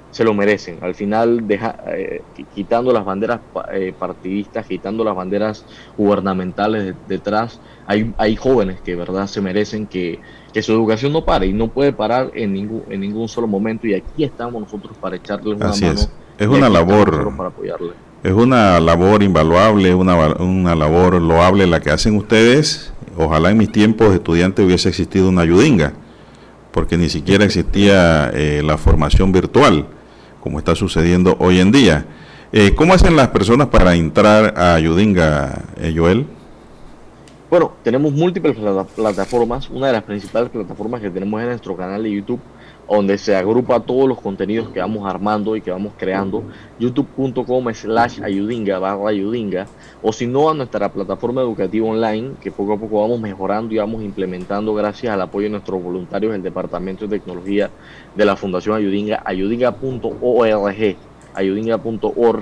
Speaker 22: se lo merecen. Al final, deja, eh, qui- quitando las banderas eh, partidistas, quitando las banderas gubernamentales de- detrás, hay, hay jóvenes que de verdad se merecen que, que su educación no pare y no puede parar en ningún, en ningún solo momento. Y aquí estamos nosotros para echarles una
Speaker 4: Así
Speaker 22: mano.
Speaker 4: es. Es una labor-
Speaker 22: para apoyarles.
Speaker 4: Es una labor invaluable, una, una labor loable la que hacen ustedes. Ojalá en mis tiempos de estudiante hubiese existido una ayudinga, porque ni siquiera existía eh, la formación virtual, como está sucediendo hoy en día. Eh, ¿Cómo hacen las personas para entrar a Ayudinga, eh, Joel?
Speaker 22: Bueno, tenemos múltiples plata- plataformas. Una de las principales plataformas que tenemos es nuestro canal de YouTube, donde se agrupa todos los contenidos que vamos armando y que vamos creando. youtube.com slash ayudinga, barra ayudinga. O si no, a nuestra plataforma educativa online, que poco a poco vamos mejorando y vamos implementando gracias al apoyo de nuestros voluntarios del Departamento de Tecnología de la Fundación Ayudinga, ayudinga.org, ayudinga.org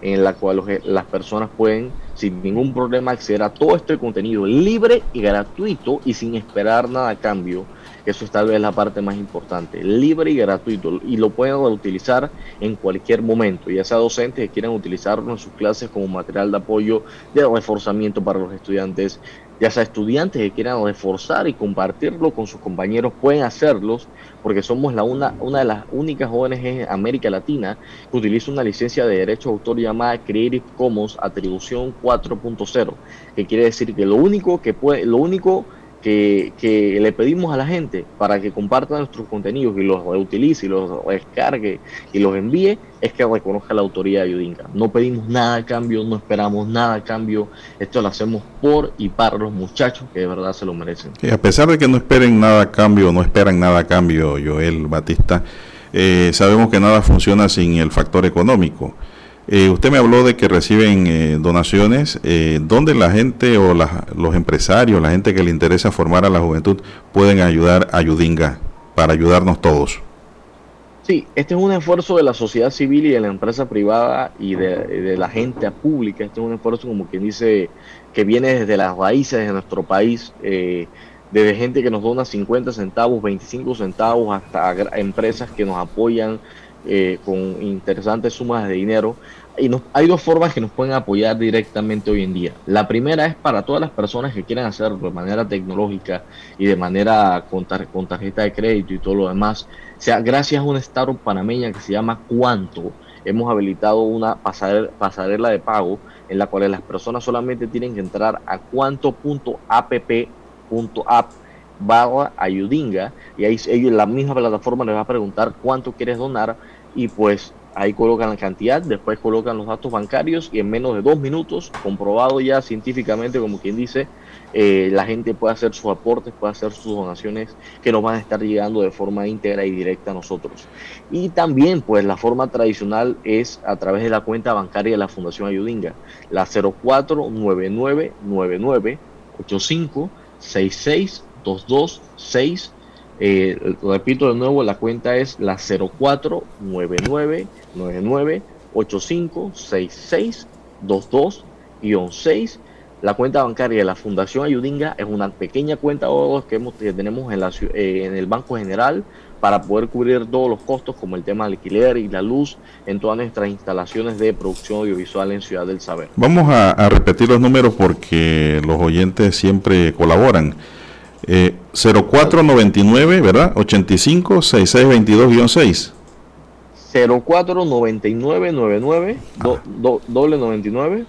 Speaker 22: en la cual los- las personas pueden sin ningún problema acceder a todo este contenido libre y gratuito y sin esperar nada a cambio. Eso es tal vez la parte más importante, libre y gratuito y lo pueden utilizar en cualquier momento, ya sea docentes que quieran utilizarlo en sus clases como material de apoyo, de reforzamiento para los estudiantes, ya sea estudiantes que quieran reforzar y compartirlo con sus compañeros, pueden hacerlos porque somos la una, una de las únicas ONG en América Latina que utiliza una licencia de derecho de autor llamada Creative Commons Atribución 4.0, que quiere decir que lo único que puede, lo único que, que, le pedimos a la gente para que comparta nuestros contenidos y los utilice y los descargue y los envíe es que reconozca la autoridad de Yudinga. No pedimos nada a cambio, no esperamos nada a cambio. Esto lo hacemos por y para los muchachos que de verdad se lo merecen.
Speaker 4: a pesar de que no esperen nada a cambio, no esperan nada a cambio, Joel Batista, eh, sabemos que nada funciona sin el factor económico. Eh, usted me habló de que reciben eh, donaciones. Eh, ¿Dónde la gente o los empresarios, la gente que le interesa formar a la juventud, pueden ayudar a Yudinga para ayudarnos todos?
Speaker 22: Sí, este es un esfuerzo de la sociedad civil y de la empresa privada y de, la gente pública. Este es un esfuerzo, como quien dice, que viene desde las raíces de nuestro país, desde gente que nos dona 50 centavos, 25 centavos, hasta empresas que nos apoyan con interesantes sumas de dinero y hay dos formas que nos pueden apoyar directamente hoy en día. La primera es para todas las personas que quieran hacerlo de manera tecnológica y de manera con, tarjeta de crédito y todo lo demás. O sea, gracias a una startup panameña que se llama Cuanto, hemos habilitado una pasarela de pago en la cual las personas solamente tienen que entrar a cuanto.app.app barra ayudinga y ahí ellos la misma plataforma les va a preguntar cuánto quieres donar y pues Ahí colocan la cantidad, después colocan los datos bancarios y en menos de dos minutos, comprobado ya científicamente, como quien dice, eh, la gente puede hacer sus aportes, puede hacer sus donaciones que nos van a estar llegando de forma íntegra y directa a nosotros. Y también, pues la forma tradicional es a través de la cuenta bancaria de la Fundación Ayudinga, la 049999 85 66 226 eh, repito de nuevo, la cuenta es la 049999856622-6. La cuenta bancaria de la Fundación Ayudinga es una pequeña cuenta que, tenemos eh, en el Banco General para poder cubrir todos los costos como el tema del alquiler y la luz en todas nuestras instalaciones de producción audiovisual en Ciudad del Saber.
Speaker 4: Vamos a repetir los números porque los oyentes siempre colaboran. Eh, 0499, ¿verdad? 85 6622-6.
Speaker 22: 049999 doble 99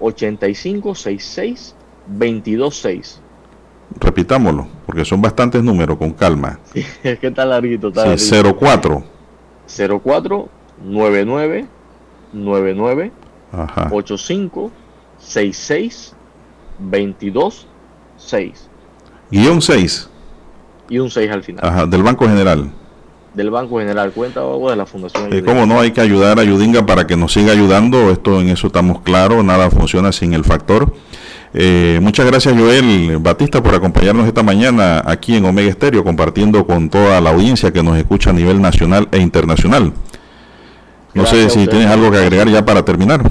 Speaker 22: 85 66 226.
Speaker 4: Repitámoslo, porque son bastantes números, con calma.
Speaker 22: es que está larguito.
Speaker 4: Está sí, 04
Speaker 22: 04 99 99 85 66 22 6
Speaker 4: Guión 6.
Speaker 22: Y un 6 al final.
Speaker 4: Ajá, del Banco General.
Speaker 22: Del Banco General, cuenta o de la Fundación.
Speaker 4: Eh, ¿Cómo no? Hay que ayudar a Yudinga para que nos siga ayudando. Esto en eso estamos claros. Nada funciona sin el factor. Eh, muchas gracias Joel Batista por acompañarnos esta mañana aquí en Omega Estéreo, compartiendo con toda la audiencia que nos escucha a nivel nacional e internacional. No sé si tienes algo que agregar ya para terminar.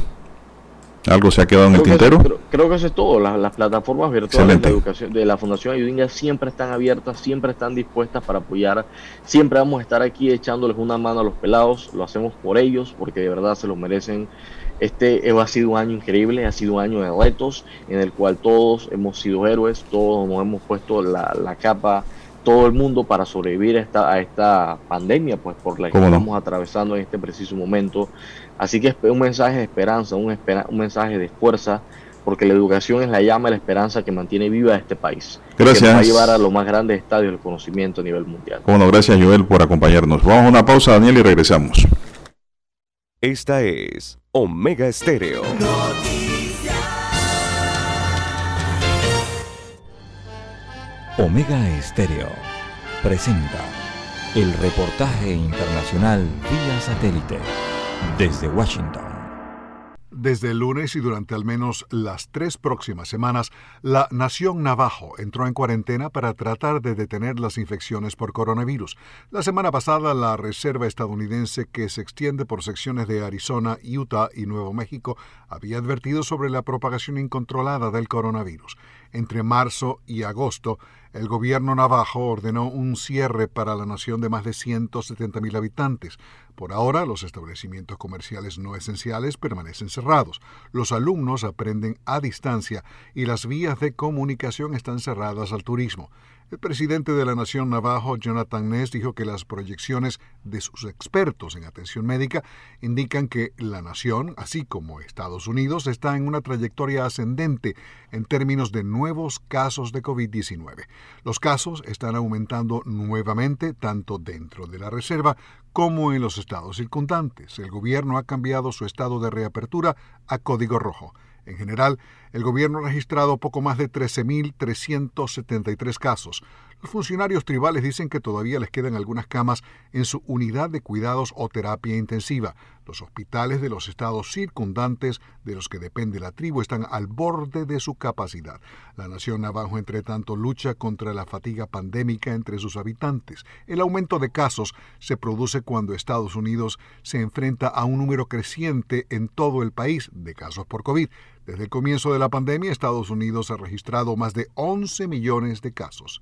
Speaker 4: ¿Algo se ha quedado en el tintero?
Speaker 22: creo, que eso es todo. Las, plataformas virtuales de la educación de la Fundación Ayudinga siempre están abiertas, siempre están dispuestas para apoyar. Siempre vamos a estar aquí echándoles una mano a los pelados. Lo hacemos por ellos, porque de verdad se lo merecen. Este ha sido un año increíble, ha sido un año de retos en el cual todos hemos sido héroes, todos nos hemos puesto la, capa todo el mundo para sobrevivir a esta, a esta pandemia, pues por la que estamos atravesando en este preciso momento. Así que un mensaje de esperanza, un, un mensaje de fuerza, porque la educación es la llama y la esperanza que mantiene viva este país.
Speaker 4: Gracias. Que
Speaker 22: va a llevar a los más grandes estadios del conocimiento a nivel mundial.
Speaker 4: Bueno, gracias Joel por acompañarnos. Vamos a una pausa, Daniel, y regresamos.
Speaker 2: Esta es Omega Estéreo.
Speaker 5: Omega Estéreo presenta el reportaje internacional vía satélite desde Washington.
Speaker 21: Desde el lunes y durante al menos las tres próximas semanas, la nación Navajo entró en cuarentena para tratar de detener las infecciones por coronavirus. La semana pasada, la Reserva estadounidense, que se extiende por secciones de Arizona, Utah y Nuevo México, había advertido sobre la propagación incontrolada del coronavirus. Entre marzo y agosto, el gobierno navajo ordenó un cierre para la nación de más de 170.000 habitantes. Por ahora, los establecimientos comerciales no esenciales permanecen cerrados. Los alumnos aprenden a distancia y las vías de comunicación están cerradas al turismo. El presidente de la Nación Navajo, Jonathan Ness, dijo que las proyecciones de sus expertos en atención médica indican que la nación, así como Estados Unidos, está en una trayectoria ascendente en términos de nuevos casos de COVID-19. Los casos están aumentando nuevamente tanto dentro de la reserva como en los estados circundantes. El gobierno ha cambiado su estado de reapertura a código rojo. En general, el gobierno ha registrado poco más de 13.373 casos. Los funcionarios tribales dicen que todavía les quedan algunas camas en su unidad de cuidados o terapia intensiva. Los hospitales de los estados circundantes de los que depende la tribu están al borde de su capacidad. La nación navajo, entre tanto, lucha contra la fatiga pandémica entre sus habitantes. El aumento de casos se produce cuando Estados Unidos se enfrenta a un número creciente en todo el país de casos por COVID. Desde el comienzo de la pandemia, Estados Unidos ha registrado más de 11 millones de casos.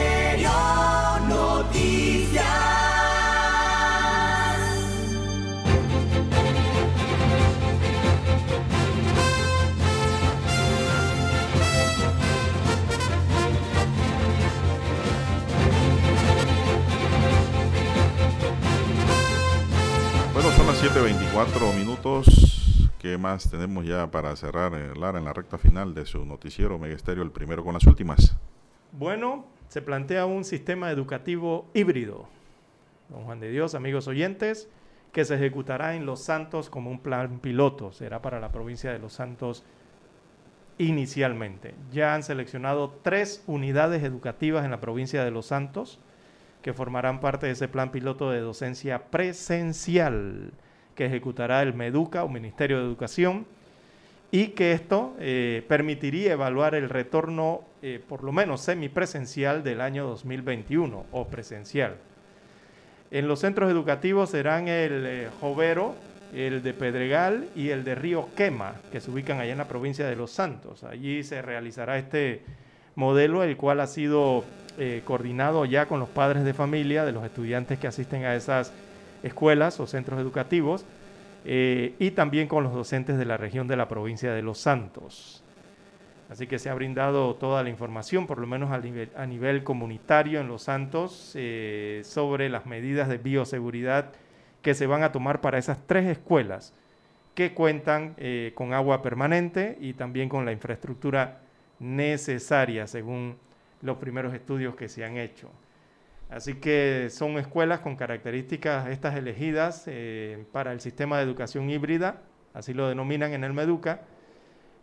Speaker 4: 7.24 minutos. ¿Qué más tenemos ya para cerrar, Lara, en la recta final de su noticiero Omega Estéreo, el primero con las últimas?
Speaker 1: Bueno, se plantea un sistema educativo híbrido. Don Juan de Dios, amigos oyentes, que se ejecutará en Los Santos como un plan piloto. Será para la provincia de Los Santos inicialmente. Ya han seleccionado tres unidades educativas en la provincia de Los Santos que formarán parte de ese plan piloto de docencia presencial que ejecutará el MEDUCA o Ministerio de Educación y que esto eh, permitiría evaluar el retorno eh, por lo menos semipresencial del año 2021 o presencial. En los centros educativos serán el eh, Jovero, el de Pedregal y el de Río Quema, que se ubican allá en la provincia de Los Santos. Allí se realizará este modelo, el cual ha sido coordinado ya con los padres de familia de los estudiantes que asisten a esas escuelas o centros educativos eh, y también con los docentes de la región de la provincia de Los Santos. Así que se ha brindado toda la información, por lo menos a nivel, comunitario en Los Santos, eh, sobre las medidas de bioseguridad que se van a tomar para esas tres escuelas que cuentan eh, con agua permanente y también con la infraestructura necesaria, según los primeros estudios que se han hecho. Así que son escuelas con características estas elegidas eh, para el sistema de educación híbrida, así lo denominan en el Meduca,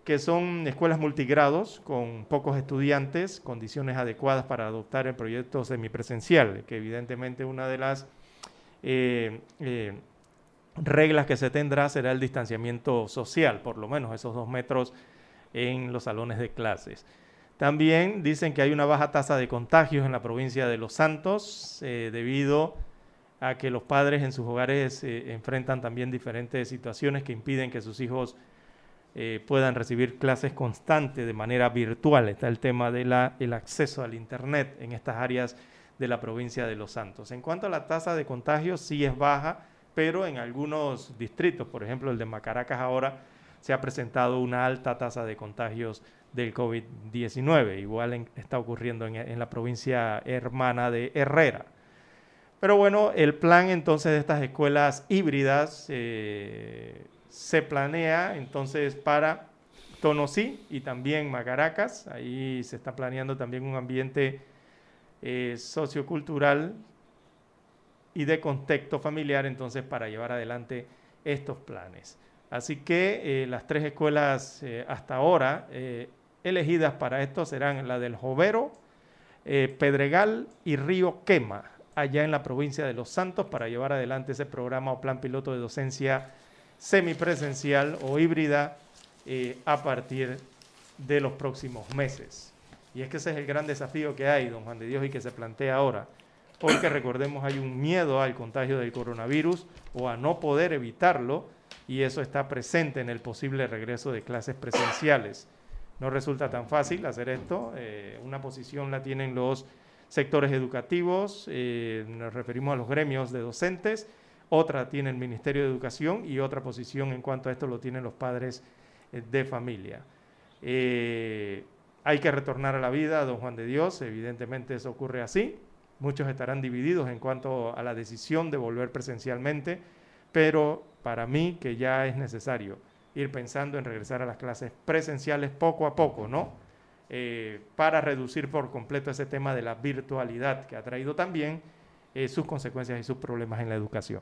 Speaker 1: que son escuelas multigrados con pocos estudiantes, condiciones adecuadas para adoptar el proyecto semipresencial, que evidentemente una de las eh, eh, reglas que se tendrá será el distanciamiento social, por lo menos esos dos metros en los salones de clases. También dicen que hay una baja tasa de contagios en la provincia de Los Santos eh, debido a que los padres en sus hogares eh, enfrentan también diferentes situaciones que impiden que sus hijos eh, puedan recibir clases constantes de manera virtual. Está el tema del acceso al Internet en estas áreas de la provincia de Los Santos. En cuanto a la tasa de contagios, sí es baja, pero en algunos distritos, por ejemplo el de Macaracas ahora, se ha presentado una alta tasa de contagios del COVID-19. Igual está ocurriendo en, la provincia hermana de Herrera. Pero bueno, el plan entonces de estas escuelas híbridas eh, se planea entonces para Tonosí y también Macaracas. Ahí se está planeando también un ambiente eh, sociocultural y de contexto familiar entonces para llevar adelante estos planes. Así que eh, las tres escuelas hasta ahora elegidas para esto serán la del Jovero, eh, Pedregal y Río Quema. allá en la provincia de Los Santos para llevar adelante ese programa o plan piloto de docencia semipresencial o híbrida eh, a partir de los próximos meses. Y es que ese es el gran desafío que hay, don Juan de Dios, y que se plantea ahora. Porque recordemos, hay un miedo al contagio del coronavirus o a no poder evitarlo, y eso está presente en el posible regreso de clases presenciales. No resulta tan fácil hacer esto. eh, una posición la tienen los sectores educativos, eh, nos referimos a los gremios de docentes, otra tiene el Ministerio de Educación y otra posición en cuanto a esto lo tienen los padres eh, de familia. Hay que retornar a la vida, don Juan de Dios, evidentemente eso ocurre así. Muchos estarán divididos en cuanto a la decisión de volver presencialmente, pero para mí que ya es necesario ir pensando en regresar a las clases presenciales poco a poco, ¿no? Eh, para reducir por completo ese tema de la virtualidad que ha traído también eh, sus consecuencias y sus problemas en la educación.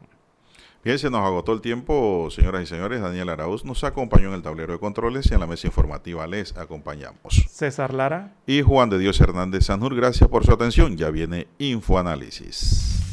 Speaker 4: Bien, se nos agotó el tiempo, señoras y señores. Daniel Arauz nos acompañó en el tablero de controles y en la mesa informativa les acompañamos.
Speaker 1: César Lara.
Speaker 4: Y Juan de Dios Hernández Sanjur, gracias por su atención. Ya viene Infoanálisis.